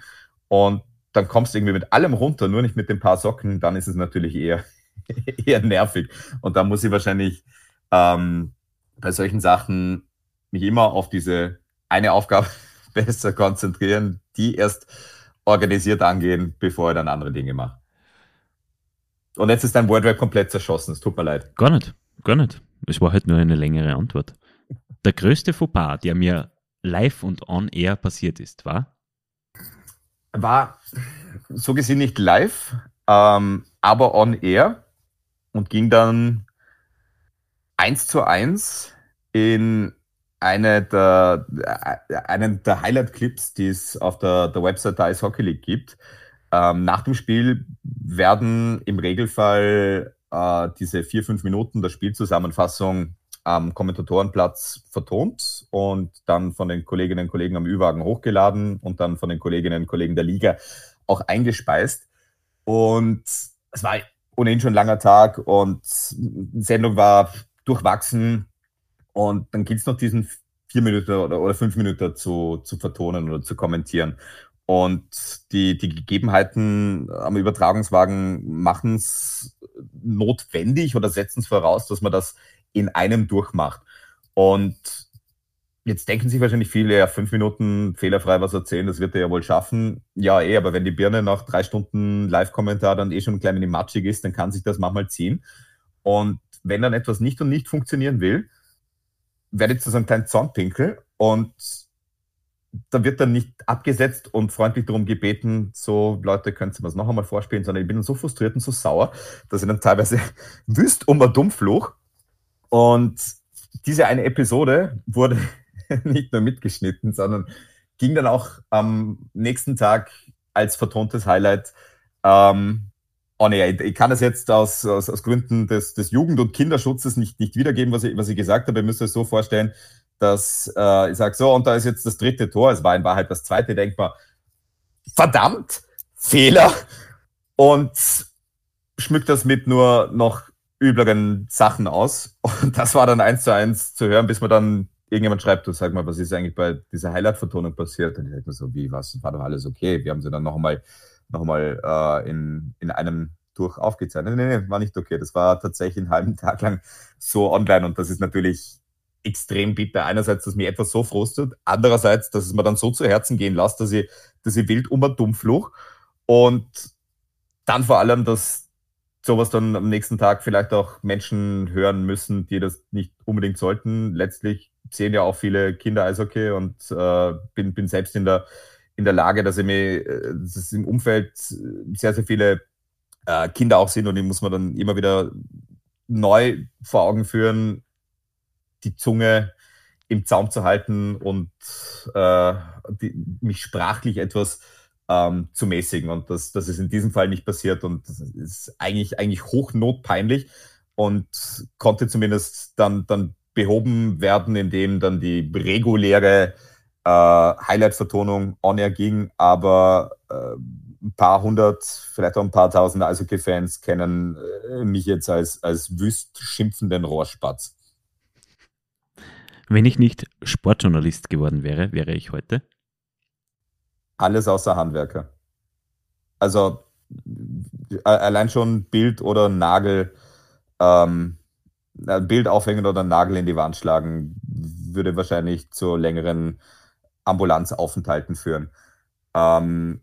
und dann kommst du irgendwie mit allem runter, nur nicht mit den paar Socken, dann ist es natürlich eher, eher nervig. Und da muss ich wahrscheinlich ähm, bei solchen Sachen mich immer auf diese eine Aufgabe besser konzentrieren, die erst organisiert angehen, bevor er dann andere Dinge macht. Und jetzt ist dein WordRap komplett zerschossen. Es tut mir leid. Gar nicht, gar nicht. Es war halt nur eine längere Antwort. Der größte Fauxpas, der mir live und on air passiert ist, war? War so gesehen nicht live, ähm, aber on air und ging dann eins zu eins in eine der, einen der Highlight-Clips, die es auf der, der Website der Ice Hockey League gibt. Ähm, nach dem Spiel werden im Regelfall äh, diese vier, fünf Minuten der Spielzusammenfassung am Kommentatorenplatz vertont und dann von den Kolleginnen und Kollegen am Ü-Wagen hochgeladen und dann von den Kolleginnen und Kollegen der Liga auch eingespeist. Und es war ohnehin schon ein langer Tag und die Sendung war durchwachsen, und dann gilt es noch diesen vier Minuten oder, oder fünf Minuten zu, zu vertonen oder zu kommentieren. Und die, die Gegebenheiten am Übertragungswagen machen es notwendig oder setzen es voraus, dass man das in einem durchmacht. Und jetzt denken sich wahrscheinlich viele, ja, fünf Minuten fehlerfrei was erzählen, das wird er ja wohl schaffen. Ja, eh, aber wenn die Birne nach drei Stunden Live-Kommentar dann eh schon ein klein wenig matschig ist, dann kann sich das manchmal ziehen. Und wenn dann etwas nicht und nicht funktionieren will, werde ich zu so einem kleinen Zornpinkel und da wird dann nicht abgesetzt und freundlich darum gebeten, so Leute, könnt ihr was noch einmal vorspielen, sondern ich bin dann so frustriert und so sauer, dass ich dann teilweise wüst um ein Dummfluch. Und diese eine Episode wurde nicht nur mitgeschnitten, sondern ging dann auch am nächsten Tag als vertontes Highlight ähm, Oh nee, ich kann das jetzt aus, aus, aus Gründen des, des Jugend- und Kinderschutzes nicht, nicht wiedergeben, was ich, was ich gesagt habe. Ihr müsst euch so vorstellen, dass äh, ich sage, so, und da ist jetzt das dritte Tor, es war in Wahrheit das zweite, denkbar, verdammt, Fehler und schmückt das mit nur noch übleren Sachen aus. Und das war dann eins zu eins zu hören, bis man dann irgendjemand schreibt, du sag mal, was ist eigentlich bei dieser Highlight-Vertonung passiert? Und ich denke mir so, wie, was, war doch alles okay? Wir haben sie dann noch einmal nochmal äh, in, in einem durch aufgezeichnet. Nee, nee, war nicht okay. Das war tatsächlich einen halben Tag lang so online und das ist natürlich extrem bitter. Einerseits, dass mich etwas so frustet, andererseits, dass es mir dann so zu Herzen gehen lässt, dass ich, dass ich wild um ein Dummfluch und dann vor allem, dass sowas dann am nächsten Tag vielleicht auch Menschen hören müssen, die das nicht unbedingt sollten. Letztlich sehen ja auch viele Kinder Eishockey und äh, bin, bin selbst in der in der Lage, dass, ich mir, äh, dass im Umfeld sehr, sehr viele äh, Kinder auch sind und die muss man dann immer wieder neu vor Augen führen, die Zunge im Zaum zu halten und äh, die, mich sprachlich etwas ähm, zu mäßigen. Und das, das ist in diesem Fall nicht passiert und das ist eigentlich, eigentlich hochnotpeinlich und konnte zumindest dann, dann behoben werden, indem dann die reguläre äh, Highlight-Vertonung on air ging, aber äh, ein paar hundert, vielleicht auch ein paar tausend Eishockey-Fans kennen äh, mich jetzt als, als wüst schimpfenden Rohrspatz. Wenn ich nicht Sportjournalist geworden wäre, wäre ich heute? Alles außer Handwerker. Also allein schon Bild oder Nagel ähm, Bild aufhängen oder Nagel in die Wand schlagen, würde wahrscheinlich zu längeren Ambulanzaufenthalten führen. Ähm,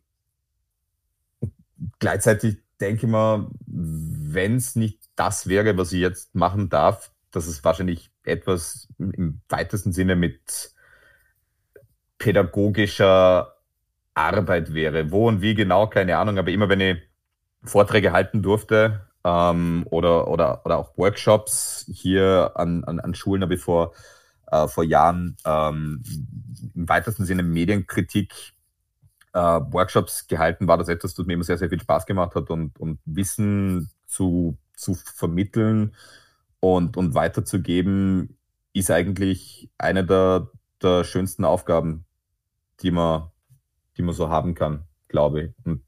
gleichzeitig denke ich mal, wenn es nicht das wäre, was ich jetzt machen darf, dass es wahrscheinlich etwas im weitesten Sinne mit pädagogischer Arbeit wäre. Wo und wie genau, keine Ahnung, aber immer wenn ich Vorträge halten durfte ähm, oder, oder, oder auch Workshops hier an, an, an Schulen, habe ich vor, äh, vor Jahren ähm, im weitesten Sinne Medienkritik äh, Workshops gehalten, war das etwas, das mir immer sehr, sehr viel Spaß gemacht hat und, und Wissen zu, zu vermitteln und, und weiterzugeben, ist eigentlich eine der, der schönsten Aufgaben, die man, die man so haben kann, glaube ich. Und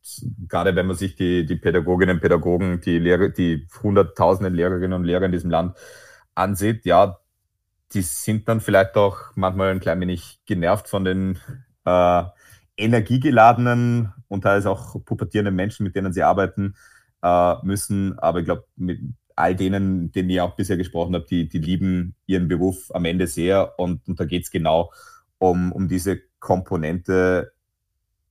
gerade wenn man sich die, die Pädagoginnen und Pädagogen, die Lehrer, die hunderttausenden Lehrerinnen und Lehrer in diesem Land ansieht, ja, die sind dann vielleicht auch manchmal ein klein wenig genervt von den äh, energiegeladenen und teilweise auch pubertierenden Menschen, mit denen sie arbeiten äh, müssen. Aber ich glaube, mit all denen, denen ich auch bisher gesprochen habe, die, die lieben ihren Beruf am Ende sehr. Und, und da geht es genau um, um diese Komponente,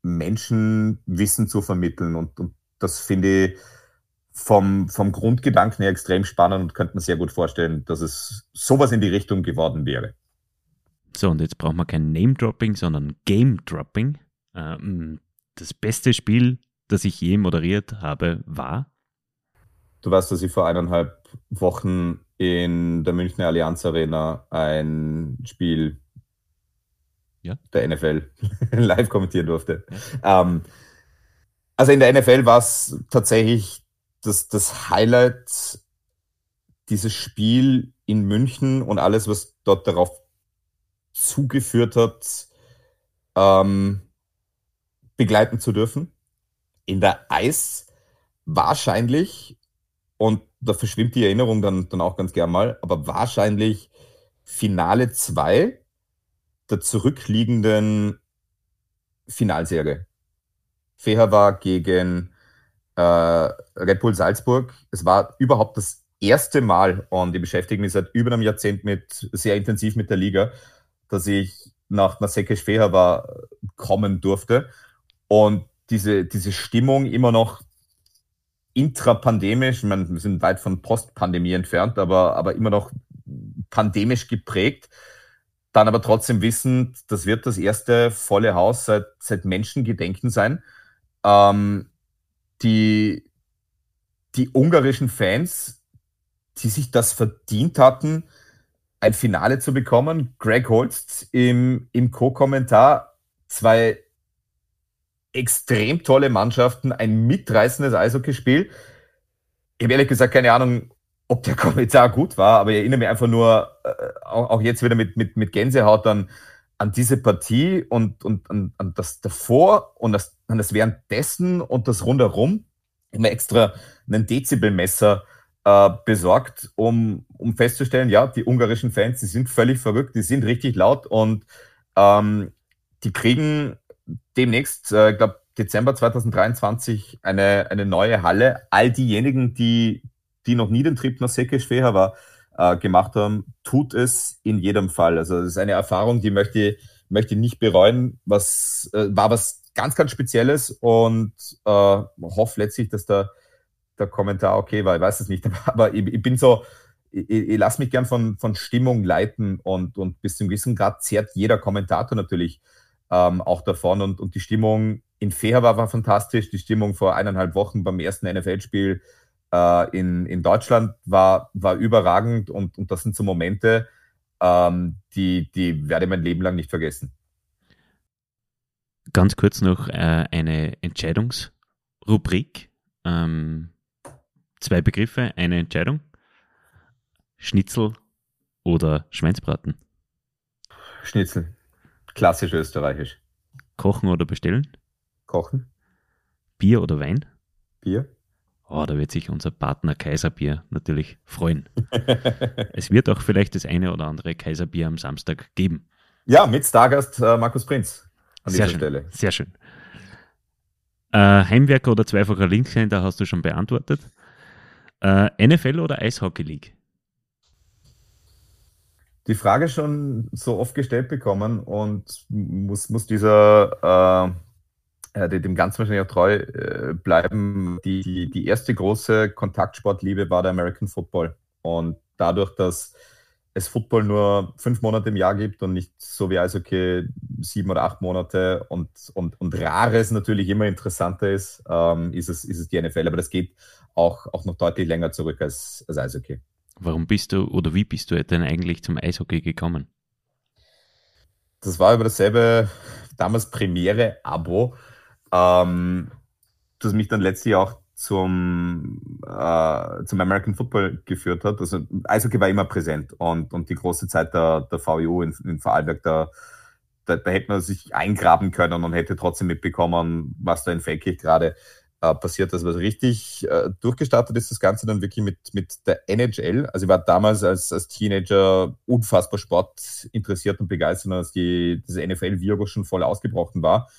Menschenwissen zu vermitteln. Und, und das finde ich vom, vom Grundgedanken her extrem spannend und könnte man sehr gut vorstellen, dass es sowas in die Richtung geworden wäre. So, und jetzt brauchen wir kein Name-Dropping, sondern Game-Dropping. Ähm, das beste Spiel, das ich je moderiert habe, war? Du weißt, dass ich vor eineinhalb Wochen in der Münchner Allianz Arena ein Spiel ja? der NFL live kommentieren durfte. Ja. Ähm, also in der NFL war es tatsächlich das, das Highlight, dieses Spiel in München und alles, was dort darauf zugeführt hat, ähm, begleiten zu dürfen. In der Eis wahrscheinlich, und da verschwimmt die Erinnerung dann, dann auch ganz gern mal, aber wahrscheinlich Finale 2 der zurückliegenden Finalserie. Feher war gegen äh, Red Bull Salzburg. Es war überhaupt das erste Mal, und ich beschäftige mich seit über einem Jahrzehnt mit, sehr intensiv mit der Liga, dass ich nach Nasekesh Feher war kommen durfte. Und diese, diese Stimmung immer noch intrapandemisch, ich meine, wir sind weit von Postpandemie entfernt, aber, aber immer noch pandemisch geprägt. Dann aber trotzdem wissend, das wird das erste volle Haus seit, seit Menschengedenken sein. Ähm, die, die ungarischen Fans, die sich das verdient hatten, ein Finale zu bekommen. Greg Holst im, im Co-Kommentar, zwei extrem tolle Mannschaften, ein mitreißendes Eishockeyspiel. Ich habe ehrlich gesagt keine Ahnung, ob der Kommentar gut war, aber ich erinnere mich einfach nur, äh, auch, auch, jetzt wieder mit, mit, mit Gänsehaut dann an diese Partie und, und an, an das davor und das, an das währenddessen und das rundherum. Immer extra einen Dezibelmesser äh, besorgt, um, um festzustellen, ja, die ungarischen Fans, die sind völlig verrückt, die sind richtig laut und ähm, die kriegen demnächst, äh, ich glaube, Dezember 2023 eine, eine neue Halle. All diejenigen, die, die noch nie den Trip nach Sekeshveha war, äh, gemacht haben, tut es in jedem Fall. Also das ist eine Erfahrung, die möchte, möchte ich nicht bereuen. Was äh, war was ganz, ganz Spezielles und äh, hoffe letztlich, dass der, der Kommentar okay war. Ich weiß es nicht, aber ich, ich bin so, ich, ich lasse mich gern von, von Stimmung leiten und, und bis zum gewissen Grad zehrt jeder Kommentator natürlich ähm, auch davon. Und, und die Stimmung in Feher war, war fantastisch. Die Stimmung vor eineinhalb Wochen beim ersten NFL-Spiel äh, in, in Deutschland war, war überragend. Und, und das sind so Momente, ähm, die, die werde ich mein Leben lang nicht vergessen. Ganz kurz noch äh, eine Entscheidungsrubrik. Ähm, zwei Begriffe, eine Entscheidung. Schnitzel oder Schweinsbraten? Schnitzel. Klassisch österreichisch. Kochen oder bestellen? Kochen. Bier oder Wein? Bier. Oh, da wird sich unser Partner Kaiserbier natürlich freuen. es wird auch vielleicht das eine oder andere Kaiserbier am Samstag geben. Ja, mit Stargast äh, Markus Prinz an sehr dieser schön, Stelle. Sehr schön. Äh, Heimwerker oder zweifacher Linkshänder hast du schon beantwortet. Äh, NFL oder Eishockey League? die Frage schon so oft gestellt bekommen und muss, muss dieser äh, dem Ganzen wahrscheinlich auch treu äh, bleiben. Die, die, die erste große Kontaktsportliebe war der American Football. Und dadurch, dass es Football nur fünf Monate im Jahr gibt und nicht so wie Eishockey sieben oder acht Monate und, und, und Rares natürlich immer interessanter ist, ähm, ist, es, ist es die NFL. Aber das geht auch, auch noch deutlich länger zurück als, als Eishockey. Warum bist du oder wie bist du denn eigentlich zum Eishockey gekommen? Das war über dasselbe damals Premiere-Abo, ähm, das mich dann letztlich auch zum, äh, zum American Football geführt hat. Also Eishockey war immer präsent und, und die große Zeit der, der VU in, in Vorarlberg, da, da, da hätte man sich eingraben können und hätte trotzdem mitbekommen, was da in Feldkirch gerade äh, passiert ist. Also richtig äh, durchgestartet ist das Ganze dann wirklich mit, mit der NHL. Also ich war damals als, als Teenager unfassbar Sport interessiert und begeistert, als die, das NFL-Virus schon voll ausgebrochen war.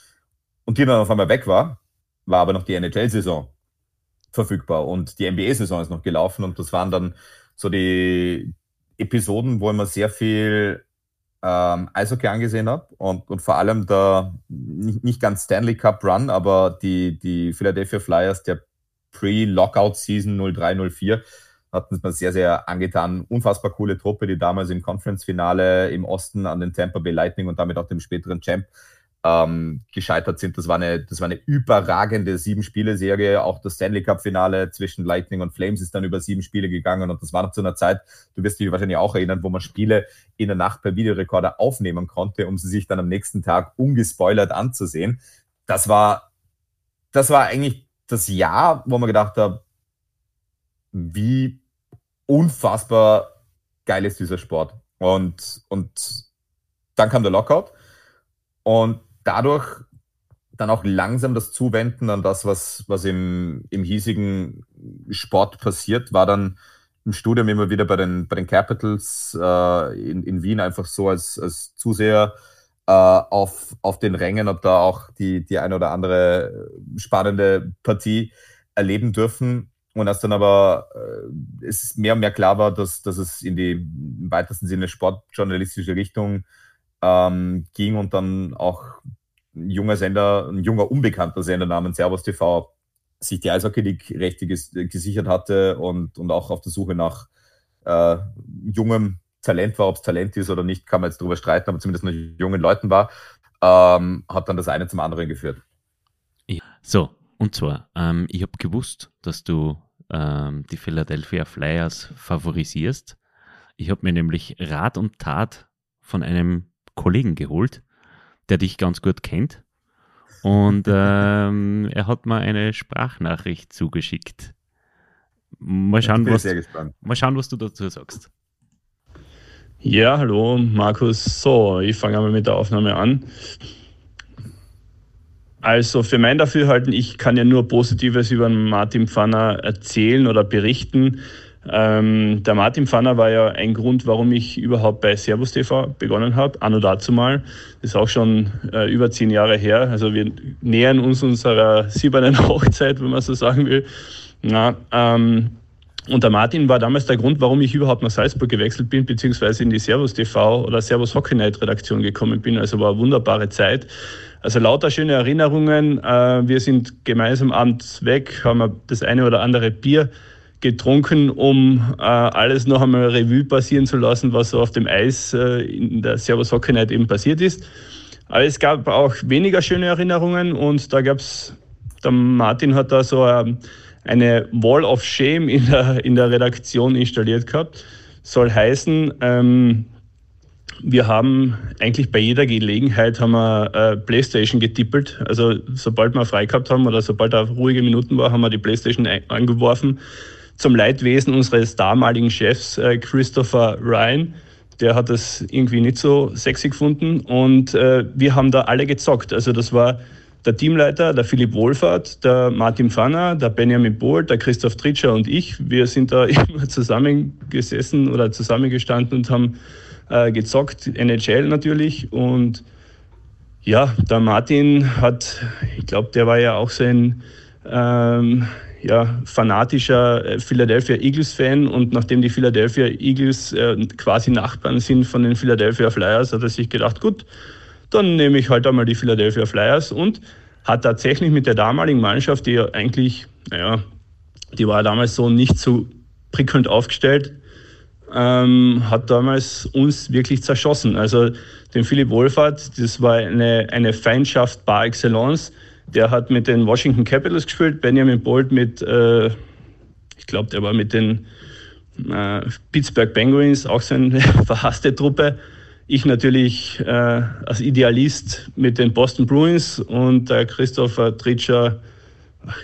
Und die dann auf einmal weg war, war aber noch die NHL-Saison verfügbar und die NBA-Saison ist noch gelaufen und das waren dann so die Episoden, wo ich mir sehr viel ähm, Eishockey angesehen habe und, und vor allem der nicht, nicht ganz Stanley Cup Run, aber die, die Philadelphia Flyers der Pre-Lockout-Season 03-04 hatten es mir sehr, sehr angetan. Unfassbar coole Truppe, die damals im Conference-Finale im Osten an den Tampa Bay Lightning und damit auch dem späteren Champ ähm, gescheitert sind. Das war eine, das war eine überragende Sieben-Spiele-Serie. Auch das Stanley Cup-Finale zwischen Lightning und Flames ist dann über sieben Spiele gegangen. Und das war noch zu einer Zeit, du wirst dich wahrscheinlich auch erinnern, wo man Spiele in der Nacht per Videorekorder aufnehmen konnte, um sie sich dann am nächsten Tag ungespoilert anzusehen. Das war, das war eigentlich das Jahr, wo man gedacht hat, wie unfassbar geil ist dieser Sport. Und, und dann kam der Lockout. Und dadurch dann auch langsam das Zuwenden an das, was, was im, im hiesigen Sport passiert, war dann im Studium immer wieder bei den, bei den Capitals äh, in, in Wien einfach so als, als Zuseher äh, auf, auf den Rängen und da auch die, die eine oder andere spannende Partie erleben dürfen. Und als dann aber äh, es mehr und mehr klar war, dass, dass es in die im weitesten Sinne sportjournalistische Richtung ähm, ging und dann auch ein junger Sender, ein junger unbekannter Sender namens Servus TV sich die Eishockey League Rechte ges gesichert hatte und, und auch auf der Suche nach äh, jungem Talent war, ob es Talent ist oder nicht, kann man jetzt darüber streiten, aber zumindest nach jungen Leuten war, ähm, hat dann das eine zum anderen geführt. So, und zwar, ähm, ich habe gewusst, dass du ähm, die Philadelphia Flyers favorisierst. Ich habe mir nämlich Rat und Tat von einem Kollegen geholt, der dich ganz gut kennt. Und ähm, er hat mir eine Sprachnachricht zugeschickt. Mal schauen, was, mal schauen, was du dazu sagst. Ja, hallo Markus. So, ich fange einmal mit der Aufnahme an. Also für mein Dafürhalten, ich kann ja nur Positives über Martin Pfanner erzählen oder berichten. Ähm, der Martin Pfanner war ja ein Grund, warum ich überhaupt bei Servus TV begonnen habe, anno dazu mal. Das ist auch schon äh, über zehn Jahre her. Also wir nähern uns unserer siebenen Hochzeit, wenn man so sagen will. Na, ähm, und der Martin war damals der Grund, warum ich überhaupt nach Salzburg gewechselt bin, beziehungsweise in die Servus TV oder Servus Hockey Night Redaktion gekommen bin. Also war eine wunderbare Zeit. Also lauter schöne Erinnerungen. Äh, wir sind gemeinsam abends weg, haben das eine oder andere Bier getrunken, um äh, alles noch einmal Revue passieren zu lassen, was so auf dem Eis äh, in der Servus Hockey Night eben passiert ist. Aber es gab auch weniger schöne Erinnerungen und da gab es, der Martin hat da so ähm, eine Wall of Shame in der, in der Redaktion installiert gehabt. Soll heißen, ähm, wir haben eigentlich bei jeder Gelegenheit haben wir äh, Playstation getippelt. Also sobald wir frei gehabt haben oder sobald da ruhige Minuten war, haben wir die Playstation angeworfen zum Leidwesen unseres damaligen Chefs äh, Christopher Ryan. Der hat das irgendwie nicht so sexy gefunden und äh, wir haben da alle gezockt. Also das war der Teamleiter, der Philipp Wohlfahrt, der Martin Pfanner, der Benjamin Bohl, der Christoph Tritscher und ich. Wir sind da immer zusammengesessen oder zusammengestanden und haben äh, gezockt, NHL natürlich. Und ja, der Martin hat, ich glaube, der war ja auch so ein ähm, ja, fanatischer äh, Philadelphia Eagles-Fan und nachdem die Philadelphia Eagles äh, quasi Nachbarn sind von den Philadelphia Flyers, hat er sich gedacht, gut, dann nehme ich halt einmal die Philadelphia Flyers und hat tatsächlich mit der damaligen Mannschaft, die ja eigentlich, naja, die war damals so nicht so prickelnd aufgestellt, ähm, hat damals uns wirklich zerschossen. Also den Philipp Wohlfahrt, das war eine, eine Feindschaft par excellence. Der hat mit den Washington Capitals gespielt, Benjamin Bolt mit, äh, ich glaube, der war mit den äh, Pittsburgh Penguins, auch so eine verhasste Truppe. Ich natürlich äh, als Idealist mit den Boston Bruins und äh, Christopher Tritscher,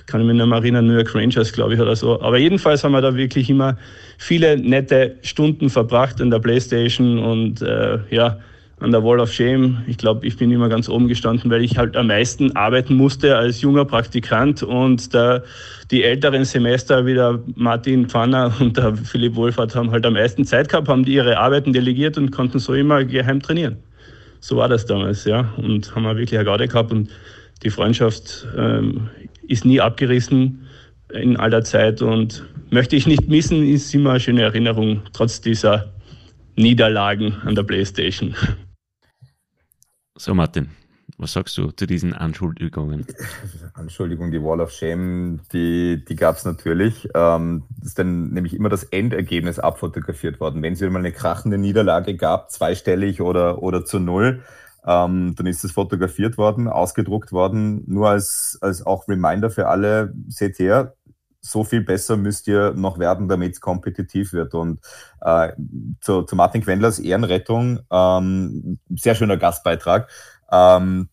kann ich mich nicht mehr erinnern, New York Rangers, glaube ich, oder so. Aber jedenfalls haben wir da wirklich immer viele nette Stunden verbracht in der Playstation und äh, ja, an der Wall of Shame. Ich glaube, ich bin immer ganz oben gestanden, weil ich halt am meisten arbeiten musste als junger Praktikant und der, die älteren Semester wie der Martin Pfanner und der Philipp Wohlfahrt haben halt am meisten Zeit gehabt, haben die ihre Arbeiten delegiert und konnten so immer geheim trainieren. So war das damals, ja. Und haben wir wirklich eine Garde gehabt und die Freundschaft ähm, ist nie abgerissen in aller Zeit und möchte ich nicht missen, ist immer eine schöne Erinnerung, trotz dieser Niederlagen an der Playstation. So, Martin, was sagst du zu diesen Anschuldigungen? Anschuldigung, die Wall of Shame, die, die gab es natürlich. Ähm, ist dann nämlich immer das Endergebnis abfotografiert worden. Wenn es wieder mal eine krachende Niederlage gab, zweistellig oder, oder zu null, ähm, dann ist es fotografiert worden, ausgedruckt worden, nur als, als auch Reminder für alle, seht her, so viel besser müsst ihr noch werden, damit es kompetitiv wird. Und äh, zu, zu Martin Quendlers Ehrenrettung, ähm, sehr schöner Gastbeitrag. Ähm,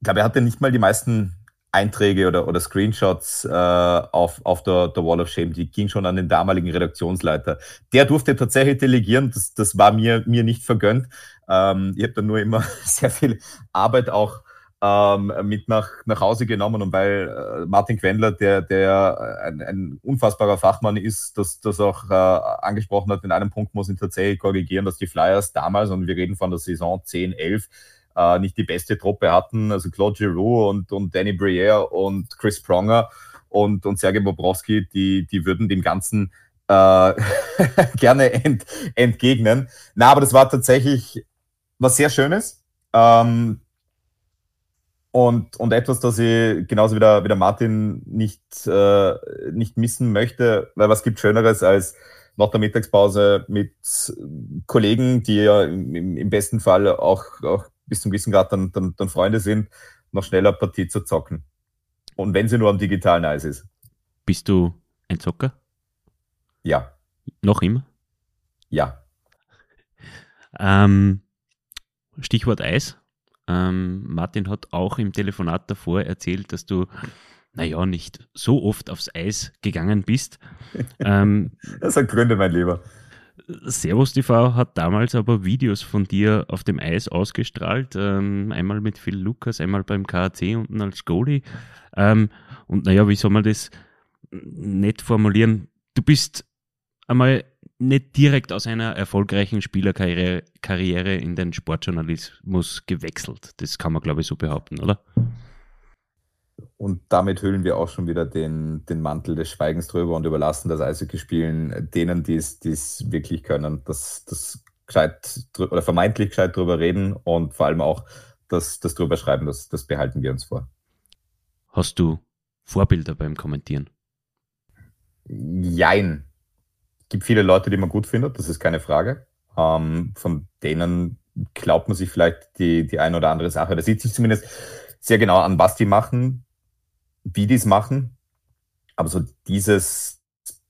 ich glaube, er hatte nicht mal die meisten Einträge oder, oder Screenshots äh, auf, auf der, der Wall of Shame, die ging schon an den damaligen Redaktionsleiter. Der durfte tatsächlich delegieren, das, das war mir, mir nicht vergönnt. Ähm, ich habe dann nur immer sehr viel Arbeit auch ähm, mit nach, nach Hause genommen und weil äh, Martin Quendler, der, der ein, ein unfassbarer Fachmann ist, das, das auch äh, angesprochen hat, in einem Punkt muss ich tatsächlich korrigieren, dass die Flyers damals, und wir reden von der Saison 10, 11, äh, nicht die beste Truppe hatten, also Claude Giroux und, und Danny Briere und Chris Pronger und, und Sergei Bobrowski, die, die würden dem Ganzen äh, gerne ent, entgegnen. Na, aber das war tatsächlich was sehr Schönes. Ähm, und, und etwas, das ich genauso wie der, wie der Martin nicht, äh, nicht missen möchte, weil was gibt Schöneres als nach der Mittagspause mit Kollegen, die ja im, im besten Fall auch, auch bis zum gewissen Grad dann, dann, dann Freunde sind, noch schneller Partie zu zocken. Und wenn sie nur am digitalen Eis ist. Bist du ein Zocker? Ja. Noch immer? Ja. Ähm, Stichwort Eis. Ähm, Martin hat auch im Telefonat davor erzählt, dass du, naja, nicht so oft aufs Eis gegangen bist. ähm, das hat Gründe, mein Lieber. Servus TV hat damals aber Videos von dir auf dem Eis ausgestrahlt. Ähm, einmal mit Phil Lukas, einmal beim KAC unten als Goalie. Ähm, und naja, wie soll man das nett formulieren? Du bist einmal nicht direkt aus einer erfolgreichen Spielerkarriere Karriere in den Sportjournalismus gewechselt. Das kann man, glaube ich, so behaupten, oder? Und damit hüllen wir auch schon wieder den, den Mantel des Schweigens drüber und überlassen das Eishockey-Spielen denen, die es wirklich können, das, das gescheit oder vermeintlich gescheit drüber reden und vor allem auch das, das drüber schreiben, das, das behalten wir uns vor. Hast du Vorbilder beim Kommentieren? Jein gibt viele Leute, die man gut findet, das ist keine Frage. Ähm, von denen glaubt man sich vielleicht die, die eine oder andere Sache. Da sieht sich zumindest sehr genau an, was die machen, wie die es machen. Aber so dieses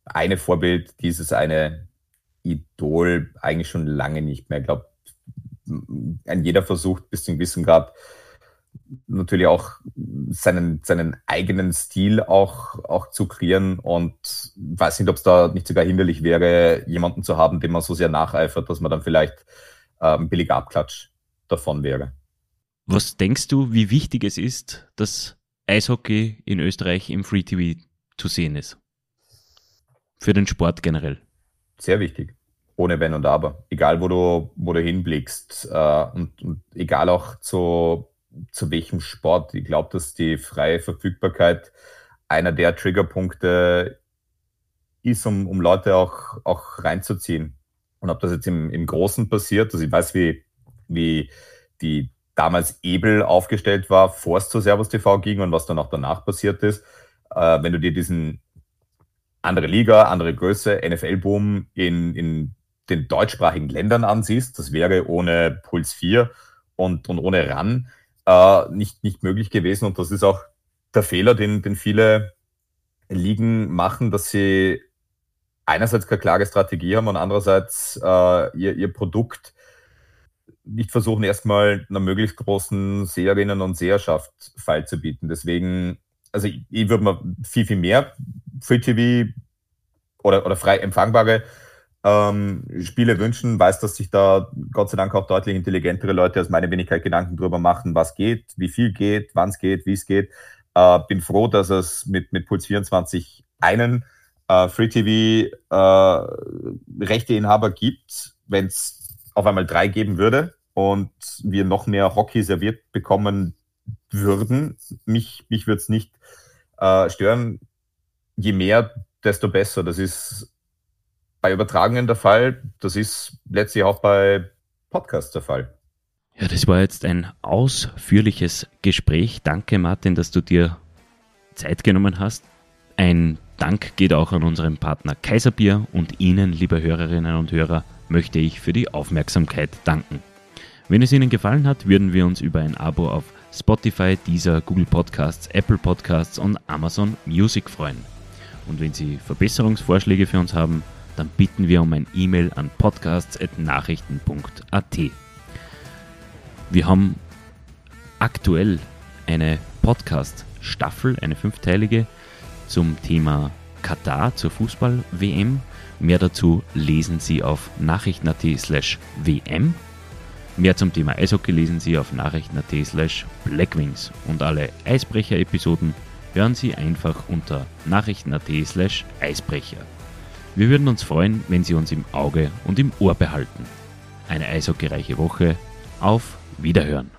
eine Vorbild, dieses eine Idol eigentlich schon lange nicht mehr. Ich glaube, ein jeder versucht bis zu einem gewissen Grad natürlich auch seinen, seinen eigenen Stil auch, auch zu kreieren und weiß nicht, ob es da nicht sogar hinderlich wäre, jemanden zu haben, dem man so sehr nacheifert, dass man dann vielleicht äh, ein billiger Abklatsch davon wäre. Was denkst du, wie wichtig es ist, dass Eishockey in Österreich im Free TV zu sehen ist? Für den Sport generell. Sehr wichtig. Ohne Wenn und Aber. Egal, wo du, wo du hinblickst äh, und, und egal auch zu zu welchem Sport. Ich glaube, dass die freie Verfügbarkeit einer der Triggerpunkte ist, um, um Leute auch, auch reinzuziehen. Und ob das jetzt im, im Großen passiert, also ich weiß, wie, wie die damals Ebel aufgestellt war, vor es zu Servus TV ging und was dann auch danach passiert ist. Äh, wenn du dir diesen andere Liga, andere Größe, NFL-Boom in, in den deutschsprachigen Ländern ansiehst, das wäre ohne Puls 4 und, und ohne RAN äh, nicht, nicht möglich gewesen. Und das ist auch der Fehler, den, den viele Ligen machen, dass sie einerseits keine klare Strategie haben und andererseits äh, ihr, ihr Produkt nicht versuchen, erstmal einer möglichst großen Seherinnen und Seherschaft Fall zu bieten. Deswegen, also ich, ich würde mir viel, viel mehr Free TV oder, oder frei empfangbare ähm, Spiele wünschen. Weiß, dass sich da Gott sei Dank auch deutlich intelligentere Leute als meine Wenigkeit Gedanken darüber machen, was geht, wie viel geht, wann es geht, wie es geht. Äh, bin froh, dass es mit, mit Puls 24 einen äh, Free TV äh, Rechteinhaber gibt. Wenn es auf einmal drei geben würde und wir noch mehr Hockey serviert bekommen würden, mich, mich würde es nicht äh, stören. Je mehr, desto besser. Das ist bei Übertragungen der Fall. Das ist letztlich auch bei Podcasts der Fall. Ja, das war jetzt ein ausführliches Gespräch. Danke, Martin, dass du dir Zeit genommen hast. Ein Dank geht auch an unseren Partner Kaiserbier und Ihnen, liebe Hörerinnen und Hörer, möchte ich für die Aufmerksamkeit danken. Wenn es Ihnen gefallen hat, würden wir uns über ein Abo auf Spotify, Deezer, Google Podcasts, Apple Podcasts und Amazon Music freuen. Und wenn Sie Verbesserungsvorschläge für uns haben, dann bitten wir um ein E-Mail an podcasts.nachrichten.at. Wir haben aktuell eine Podcast-Staffel, eine fünfteilige, zum Thema Katar zur Fußball-WM. Mehr dazu lesen Sie auf nachrichten.at slash WM. Mehr zum Thema Eishockey lesen Sie auf nachrichten.at slash Blackwings. Und alle Eisbrecher-Episoden hören Sie einfach unter nachrichten.at slash Eisbrecher. Wir würden uns freuen, wenn Sie uns im Auge und im Ohr behalten. Eine eishockeyreiche Woche. Auf Wiederhören.